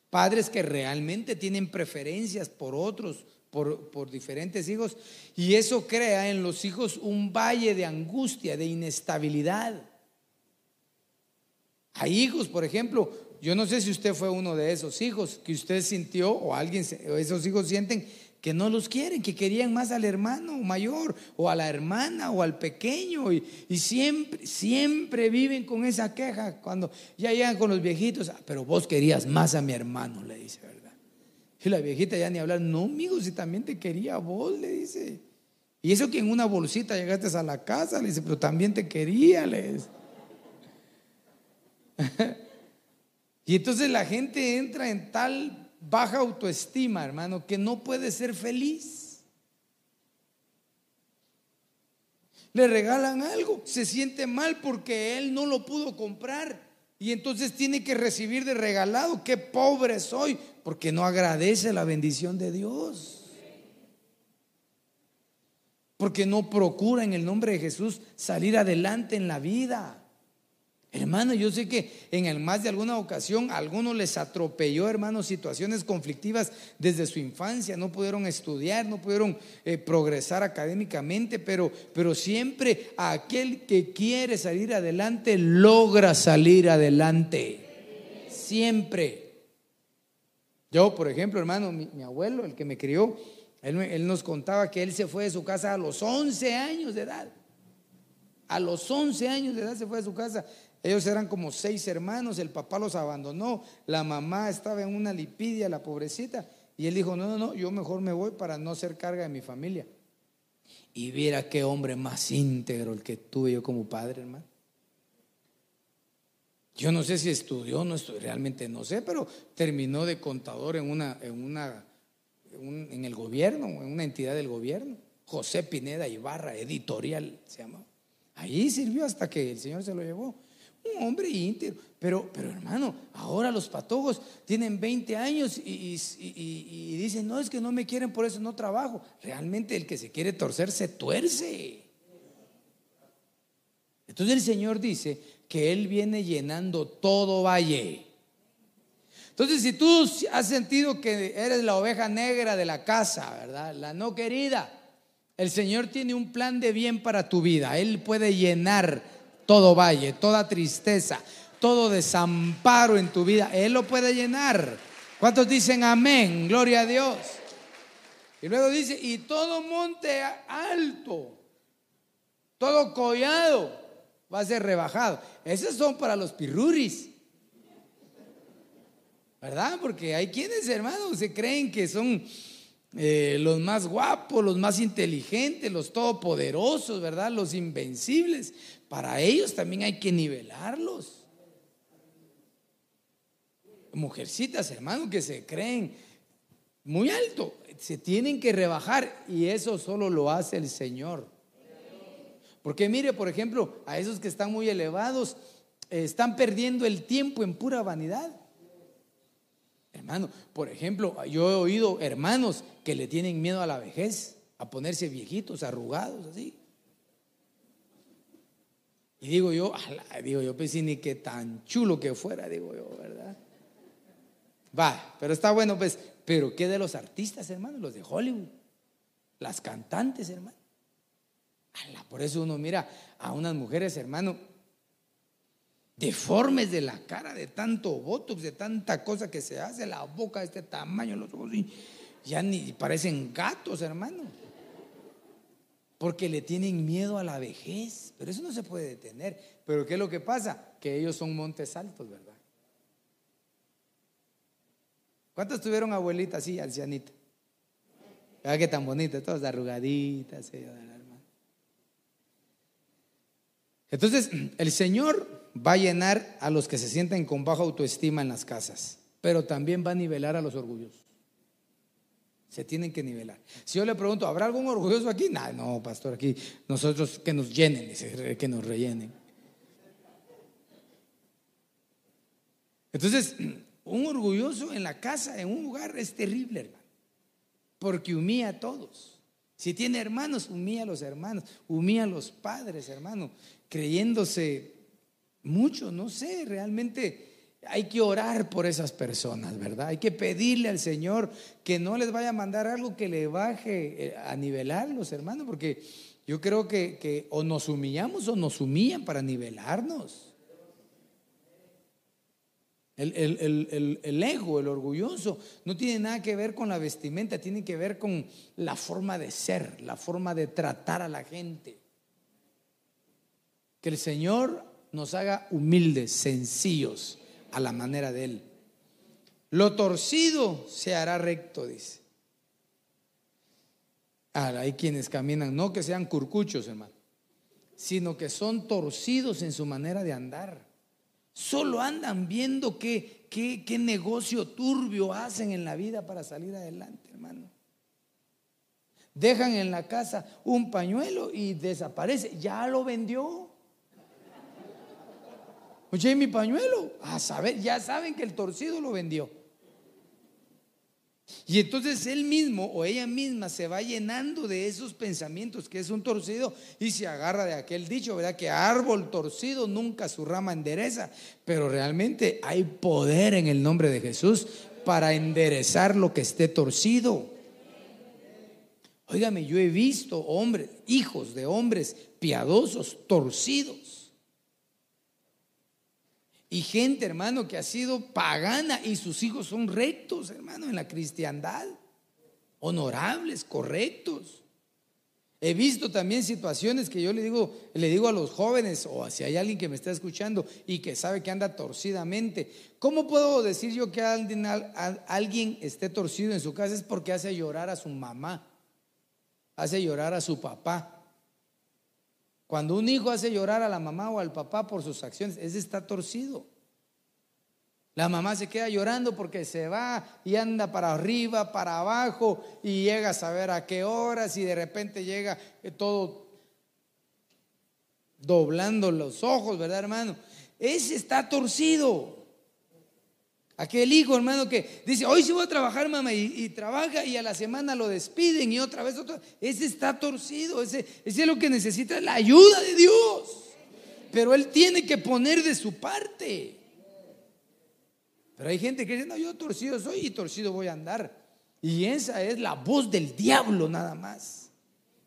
padres que realmente tienen preferencias por otros por, diferentes hijos y eso crea en los hijos un valle de angustia, de inestabilidad. Hay hijos, por ejemplo, yo no sé si usted fue uno de esos hijos que usted sintió o alguien, esos hijos sienten que no los quieren, que querían más al hermano mayor o a la hermana o al pequeño y, siempre, siempre viven con esa queja cuando ya llegan con los viejitos, ah, pero vos querías más a mi hermano, le dice, y la viejita ya ni hablar, no, amigo, si también te quería vos, le dice. Y eso que en una bolsita llegaste a la casa, le dice, pero también te quería, le dice. y entonces la gente entra en tal baja autoestima, hermano, que no puede ser feliz. Le regalan algo, se siente mal porque él no lo pudo comprar. Y entonces tiene que recibir de regalado. Qué pobre soy, porque no agradece la bendición de Dios. Porque no procura en el nombre de Jesús salir adelante en la vida. Hermano, yo sé que en el más de alguna ocasión algunos les atropelló, hermano, situaciones conflictivas desde su infancia, no pudieron estudiar, no pudieron eh, progresar académicamente, pero, pero siempre aquel que quiere salir adelante logra salir adelante. Siempre. Yo, por ejemplo, hermano, mi, abuelo, el que me crió, él, nos contaba que él se fue de su casa a los 11 años de edad. A los 11 años de edad se fue de su casa ellos eran como seis hermanos, el papá los abandonó, la mamá estaba en una lipidia, la pobrecita, y él dijo, no, no, no, yo mejor me voy para no ser carga de mi familia. Y viera qué hombre más íntegro el que tuve yo como padre, hermano. Yo no sé si estudió, no estoy, realmente no sé, pero terminó de contador en una, en una, en el gobierno, en una entidad del gobierno. José Pineda Ibarra, editorial se llama. Ahí sirvió hasta que el Señor se lo llevó. Un hombre íntegro. Pero, pero hermano, ahora los patojos tienen 20 años y, dicen, no, es que no me quieren, por eso no trabajo. Realmente el que se quiere torcer se tuerce. Entonces el Señor dice que Él viene llenando todo valle. Entonces, si tú has sentido que eres la oveja negra de la casa, ¿verdad? La no querida, el Señor tiene un plan de bien para tu vida. Él puede llenar todo valle, toda tristeza, todo desamparo en tu vida, Él lo puede llenar. ¿Cuántos dicen amén? Gloria a Dios. Y luego dice, y todo monte alto, todo collado va a ser rebajado. Esos son para los pirruris. ¿verdad? Porque hay quienes, hermanos, se creen que son eh, los más guapos, los más inteligentes, los todopoderosos, ¿verdad? Los invencibles. Para ellos también hay que nivelarlos. Mujercitas, hermanos, que se creen muy alto, se tienen que rebajar y eso solo lo hace el Señor. Porque mire, por ejemplo, a esos que están muy elevados, eh, están perdiendo el tiempo en pura vanidad. Hermano, por ejemplo, yo he oído hermanos que le tienen miedo a la vejez, a ponerse viejitos, arrugados, así. Y digo yo, digo yo, pues ni que tan chulo que fuera, digo yo, ¿verdad? Va, pero está bueno, pues, pero ¿qué de los artistas, hermano? Los de Hollywood, las cantantes, hermano. por eso uno mira a unas mujeres, hermano, deformes de la cara, de tanto botox, de tanta cosa que se hace, la boca de este tamaño, los ojos, y ya ni parecen gatos, hermano. Porque le tienen miedo a la vejez, pero eso no se puede detener. Pero ¿qué es lo que pasa? Que ellos son montes altos, ¿verdad? ¿Cuántos tuvieron abuelita así, ancianita? ¿Verdad que tan bonita? Todas arrugaditas. Entonces, el Señor va a llenar a los que se sienten con baja autoestima en las casas, pero también va a nivelar a los orgullosos. Se tienen que nivelar. Si yo le pregunto, ¿habrá algún orgulloso aquí? no, pastor, aquí nosotros que nos llenen, que nos rellenen. Entonces, un orgulloso en la casa, en un lugar, es terrible, hermano, porque humilla a todos. Si tiene hermanos, humilla a los hermanos, humilla a los padres, hermano, creyéndose mucho, no sé, realmente hay que orar por esas personas, ¿verdad? Hay que pedirle al Señor que no les vaya a mandar algo que le baje eh, a nivelarlos, hermanos, porque yo creo que, o nos humillamos o nos humillan para nivelarnos. El, el, ego, el orgulloso, no tiene nada que ver con la vestimenta, tiene que ver con la forma de ser, la forma de tratar a la gente. Que el Señor nos haga humildes, sencillos, a la manera de Él. Lo torcido se hará recto, dice. Ahora, hay quienes caminan, no que sean curcuchos, hermano, sino que son torcidos en su manera de andar. Solo andan viendo qué, qué, qué negocio turbio hacen en la vida para salir adelante, hermano. Dejan en la casa un pañuelo y desaparece. Ya lo vendió. Oye, mi pañuelo. A saber, ya saben que el torcido lo vendió. Y entonces él mismo o ella misma se va llenando de esos pensamientos que es un torcido y se agarra de aquel dicho, ¿verdad? Que árbol torcido nunca su rama endereza. Pero realmente hay poder en el nombre de Jesús para enderezar lo que esté torcido. Óigame, yo he visto hombres, hijos de hombres piadosos, torcidos y gente, hermano, que ha sido pagana y sus hijos son rectos, hermano, en la cristiandad. Honorables, correctos. He visto también situaciones que yo le digo, le digo a los jóvenes, o si hay alguien que me está escuchando y que sabe que anda torcidamente, ¿cómo puedo decir yo que alguien, alguien esté torcido en su casa? Es porque hace llorar a su mamá, hace llorar a su papá. Cuando un hijo hace llorar a la mamá o al papá por sus acciones, ese está torcido. La mamá se queda llorando porque se va y anda para arriba, para abajo y llega a saber a qué horas y de repente llega eh, todo doblando los ojos, ¿verdad, hermano? Ese está torcido. Aquel hijo, hermano, que dice, hoy sí voy a trabajar, mamá, y, trabaja y a la semana lo despiden y otra vez otro. Ese está torcido, ese, ese es lo que necesita la ayuda de Dios. Pero él tiene que poner de su parte. Pero hay gente que dice, no, yo torcido soy y torcido voy a andar. Y esa es la voz del diablo nada más,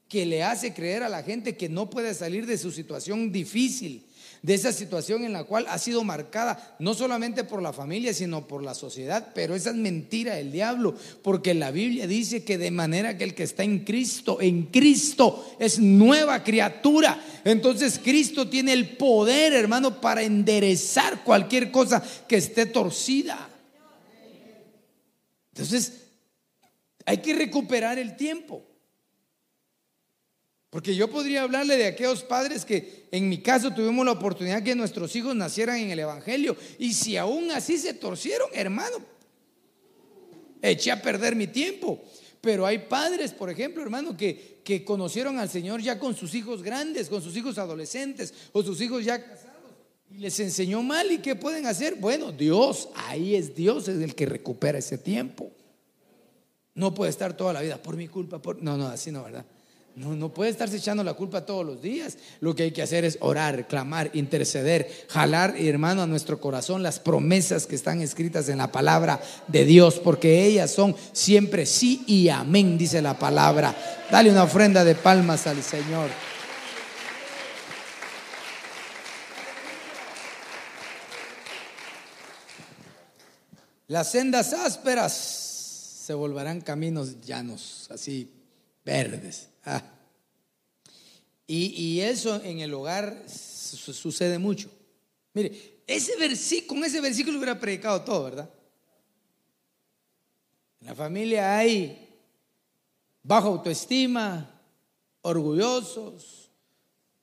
que le hace creer a la gente que no puede salir de su situación difícil de esa situación en la cual ha sido marcada no solamente por la familia, sino por la sociedad. Pero esa es mentira del diablo, porque la Biblia dice que de manera que el que está en Cristo, en Cristo es nueva criatura. Entonces Cristo tiene el poder, hermano, para enderezar cualquier cosa que esté torcida. Entonces, hay que recuperar el tiempo. Porque yo podría hablarle de aquellos padres que en mi caso tuvimos la oportunidad que nuestros hijos nacieran en el Evangelio. Y si aún así se torcieron, hermano, eché a perder mi tiempo. Pero hay padres, por ejemplo, hermano, que, que conocieron al Señor ya con sus hijos grandes, con sus hijos adolescentes o sus hijos ya casados. Y les enseñó mal. ¿Y qué pueden hacer? Bueno, Dios, ahí es Dios, es el que recupera ese tiempo. No puede estar toda la vida por mi culpa. Por... No, no, así no, ¿verdad? No, no puede estarse echando la culpa todos los días. Lo que hay que hacer es orar, clamar, interceder, jalar, hermano, a nuestro corazón las promesas que están escritas en la palabra de Dios, porque ellas son siempre sí y amén, dice la palabra. Dale una ofrenda de palmas al Señor. Las sendas ásperas se volverán caminos llanos, así verdes. Ah. Y, eso en el hogar sucede mucho. Mire, ese versículo, con ese versículo hubiera predicado todo, ¿verdad? En la familia hay baja autoestima, orgullosos,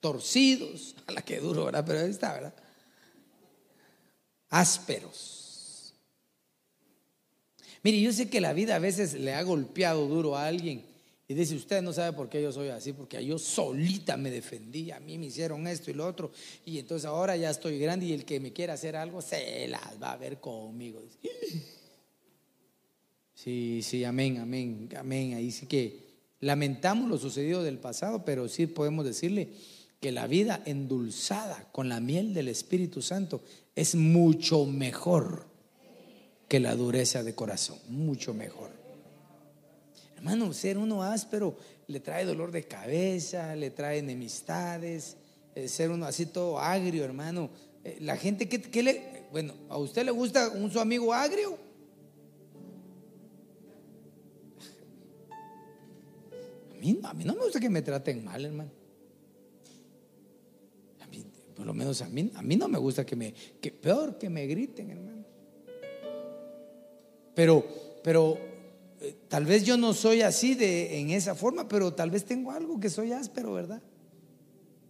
torcidos, a la que duro, ¿verdad? Pero ahí está, ¿verdad? Ásperos. Mire, yo sé que la vida a veces le ha golpeado duro a alguien y dice, usted no sabe por qué yo soy así, porque yo solita me defendí, a mí me hicieron esto y lo otro, y entonces ahora ya estoy grande y el que me quiera hacer algo se las va a ver conmigo. Sí, sí, amén, amén, amén. Ahí sí que lamentamos lo sucedido del pasado, pero sí podemos decirle que la vida endulzada con la miel del Espíritu Santo es mucho mejor que la dureza de corazón, mucho mejor. Hermano, ser uno áspero le trae dolor de cabeza, le trae enemistades, eh, ser uno así todo agrio, hermano. Eh, la gente que, le, bueno, ¿a usted le gusta un su amigo agrio? A mí, a mí no me gusta que me traten mal, hermano. Por lo menos a mí, a mí no me gusta que me, que peor que me griten, hermano. Pero, pero tal vez yo no soy así de en esa forma, pero tal vez tengo algo que soy áspero, ¿verdad?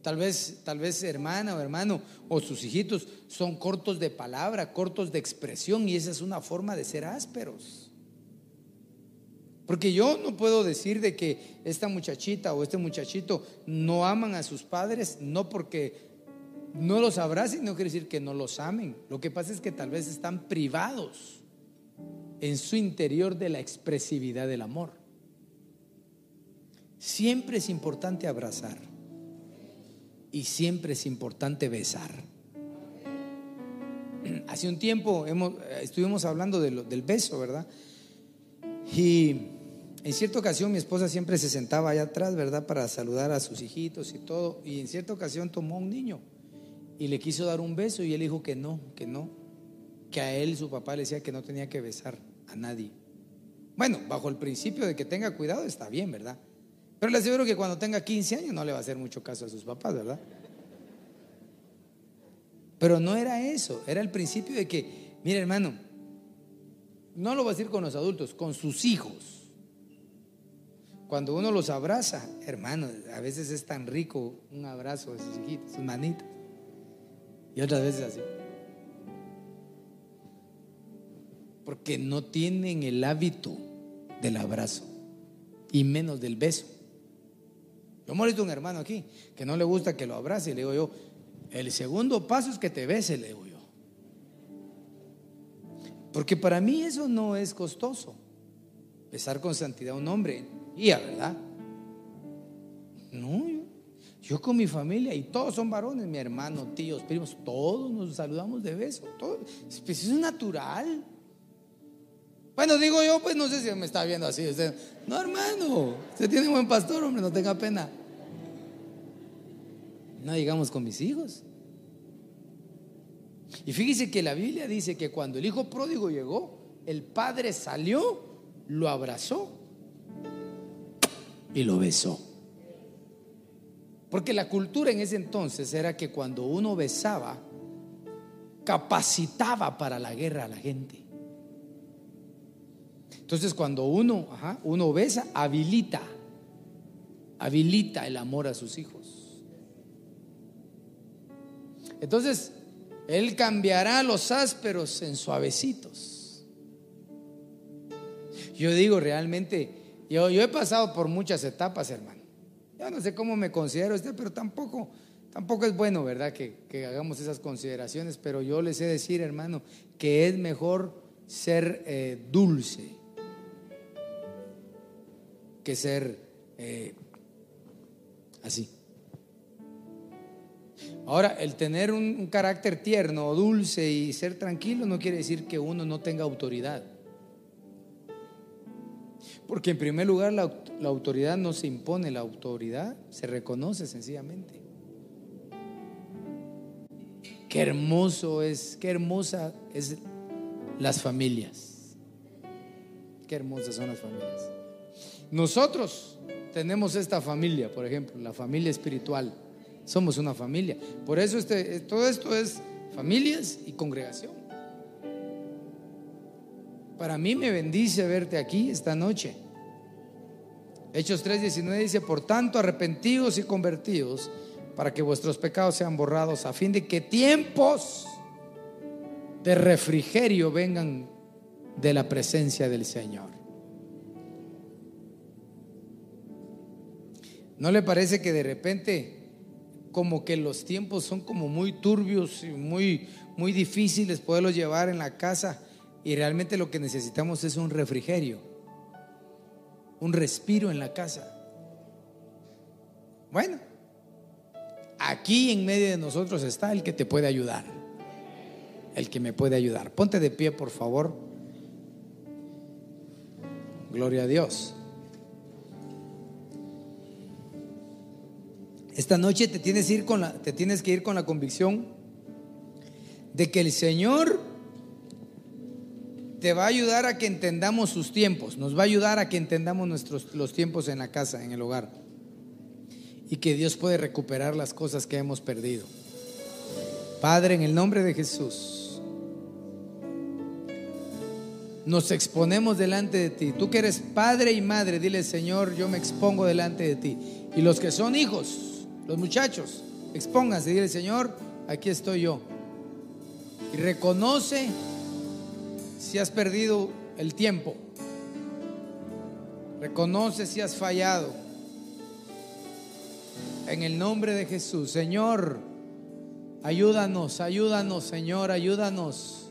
Tal vez, tal vez hermana o hermano o sus hijitos son cortos de palabra, cortos de expresión y esa es una forma de ser ásperos. Porque yo no puedo decir de que esta muchachita o este muchachito no aman a sus padres, no porque no los abracen, no quiere decir que no los amen. Lo que pasa es que tal vez están privados en su interior de la expresividad del amor. Siempre es importante abrazar y siempre es importante besar. Hace un tiempo hemos, estuvimos hablando del beso, ¿verdad? Y en cierta ocasión mi esposa siempre se sentaba allá atrás, ¿verdad? Para saludar a sus hijitos y todo. Y en cierta ocasión tomó un niño y le quiso dar un beso y él dijo que no, que no, que a él su papá le decía que no tenía que besar a nadie. Bueno, bajo el principio de que tenga cuidado está bien, ¿verdad? Pero le aseguro que cuando tenga 15 años no le va a hacer mucho caso a sus papás, ¿verdad? Pero no era eso, era el principio de que, mire hermano, no lo va a decir con los adultos, con sus hijos. Cuando uno los abraza, hermano, a veces es tan rico un abrazo de sus hijitos, sus manitas. Y otras veces así. Porque no tienen el hábito del abrazo y menos del beso. Yo molesto a un hermano aquí que no le gusta que lo abrace y le digo yo, el segundo paso es que te bese, le digo yo. Porque para mí eso no es costoso. Besar con santidad a un hombre, y ¿verdad? No, yo, yo, con mi familia, y todos son varones, mi hermano, tíos, primos, todos nos saludamos de beso. Todo, pues es natural. Bueno, digo yo, pues no sé si me está viendo así. Usted, no, hermano, usted tiene buen pastor, hombre, no tenga pena. No digamos con mis hijos. Y fíjese que la Biblia dice que cuando el hijo pródigo llegó, el padre salió, lo abrazó y lo besó. Porque la cultura en ese entonces era que cuando uno besaba, capacitaba para la guerra a la gente. Entonces cuando uno, uno besa, habilita, habilita el amor a sus hijos. Entonces, Él cambiará los ásperos en suavecitos. Yo digo realmente, yo, he pasado por muchas etapas, hermano. Yo no sé cómo me considero este, pero tampoco, tampoco es bueno, ¿verdad? Que, hagamos esas consideraciones, pero yo les he de decir, hermano, que es mejor ser eh, dulce que ser eh, así. Ahora, el tener un, carácter tierno o dulce y ser tranquilo no quiere decir que uno no tenga autoridad. Porque en primer lugar la, la autoridad no se impone, la autoridad se reconoce sencillamente. Qué hermoso es, qué hermosa es las familias. Qué hermosas son las familias. Nosotros tenemos esta familia, por ejemplo, la familia espiritual. Somos una familia. Por eso este, todo esto es familias y congregación. Para mí me bendice verte aquí esta noche. Hechos 3:19 dice, por tanto, arrepentidos y convertidos para que vuestros pecados sean borrados, a fin de que tiempos de refrigerio vengan de la presencia del Señor. ¿No le parece que de repente como que los tiempos son como muy turbios y muy, muy difíciles poderlos llevar en la casa y realmente lo que necesitamos es un refrigerio, un respiro en la casa? Bueno, aquí en medio de nosotros está el que te puede ayudar, el que me puede ayudar. Ponte de pie, por favor. Gloria a Dios. Esta noche te tienes, que ir con la convicción de que el Señor te va a ayudar a que entendamos sus tiempos, nos va a ayudar a que entendamos nuestros, los tiempos en la casa, en el hogar, y que Dios puede recuperar las cosas que hemos perdido. Padre, en el nombre de Jesús, nos exponemos delante de ti. Tú que eres padre y madre, dile Señor, yo me expongo delante de ti. Y los que son hijos, los muchachos, expónganse, dile, Señor, aquí estoy yo. Y reconoce si has perdido el tiempo. Reconoce si has fallado. En el nombre de Jesús, Señor, ayúdanos, ayúdanos, Señor, ayúdanos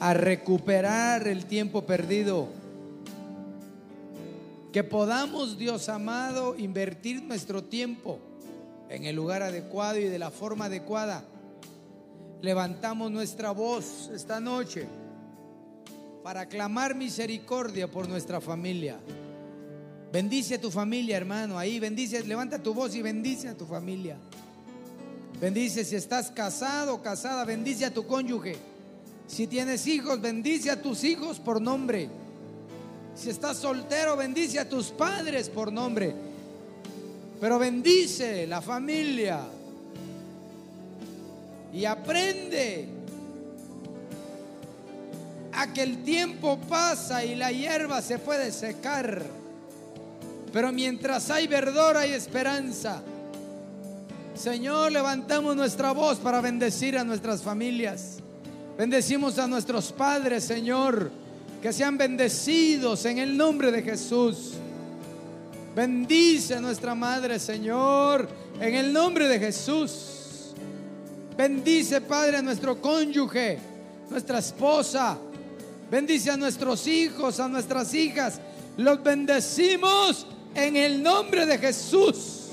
a recuperar el tiempo perdido. Que podamos, Dios amado, invertir nuestro tiempo en el lugar adecuado y de la forma adecuada. Levantamos nuestra voz esta noche para clamar misericordia por nuestra familia. Bendice a tu familia, hermano. Ahí bendice, levanta tu voz y bendice a tu familia. Bendice si estás casado o casada, bendice a tu cónyuge. Si tienes hijos, bendice a tus hijos por nombre. Si estás soltero, bendice a tus padres por nombre. Pero bendice la familia y aprende a que el tiempo pasa y la hierba se puede secar. Pero mientras hay verdor hay esperanza. Señor, levantamos nuestra voz para bendecir a nuestras familias. Bendecimos a nuestros padres, Señor, que sean bendecidos en el nombre de Jesús. Bendice a nuestra madre, Señor, en el nombre de Jesús. Bendice, Padre, a nuestro cónyuge, nuestra esposa. Bendice a nuestros hijos, a nuestras hijas. Los bendecimos en el nombre de Jesús.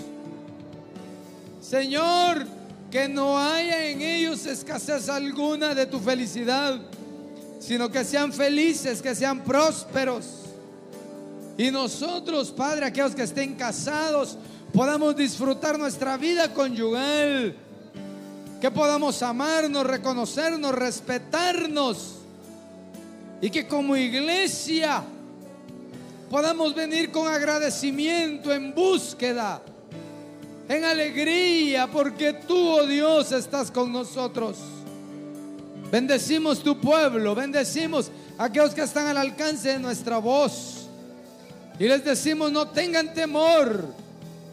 Señor, que no haya en ellos escasez alguna de tu felicidad, sino que sean felices, que sean prósperos y nosotros, Padre, aquellos que estén casados, podamos disfrutar nuestra vida conyugal. Que podamos amarnos, reconocernos, respetarnos. Y que como iglesia podamos venir con agradecimiento, en búsqueda, en alegría, porque tú, oh Dios, estás con nosotros. Bendecimos tu pueblo, bendecimos a aquellos que están al alcance de nuestra voz. Y les decimos, no tengan temor.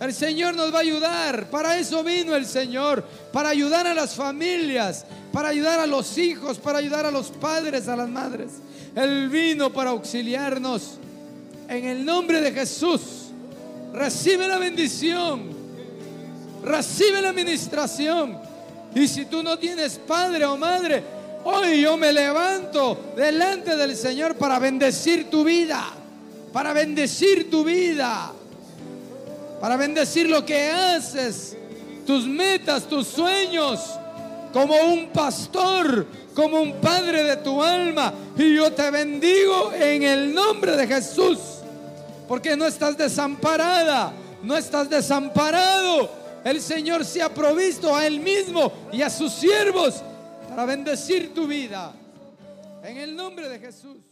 El Señor nos va a ayudar. Para eso vino el Señor. Para ayudar a las familias. Para ayudar a los hijos. Para ayudar a los padres, a las madres. Él vino para auxiliarnos. En el nombre de Jesús. Recibe la bendición. Recibe la administración. Y si tú no tienes padre o madre, hoy yo me levanto delante del Señor para bendecir tu vida. Para bendecir tu vida para bendecir lo que haces, tus metas, tus sueños, como un pastor, como un padre de tu alma. Y yo te bendigo en el nombre de Jesús, porque no estás desamparada, no estás desamparado. El Señor se ha provisto a Él mismo y a sus siervos para bendecir tu vida. En el nombre de Jesús.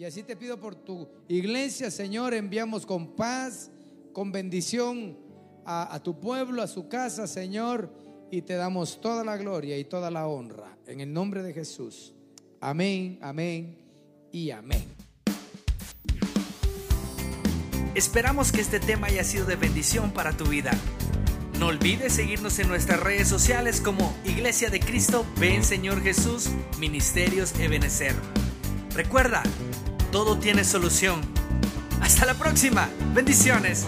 Y así te pido por tu iglesia, Señor, enviamos con paz con bendición a, tu pueblo, a su casa, Señor, y te damos toda la gloria y toda la honra. En el nombre de Jesús. Amén, amén y amén. Esperamos que este tema haya sido de bendición para tu vida. No olvides seguirnos en nuestras redes sociales como Iglesia de Cristo, Ven Señor Jesús, Ministerios Ebenecer. Recuerda, todo tiene solución hasta la próxima. Bendiciones.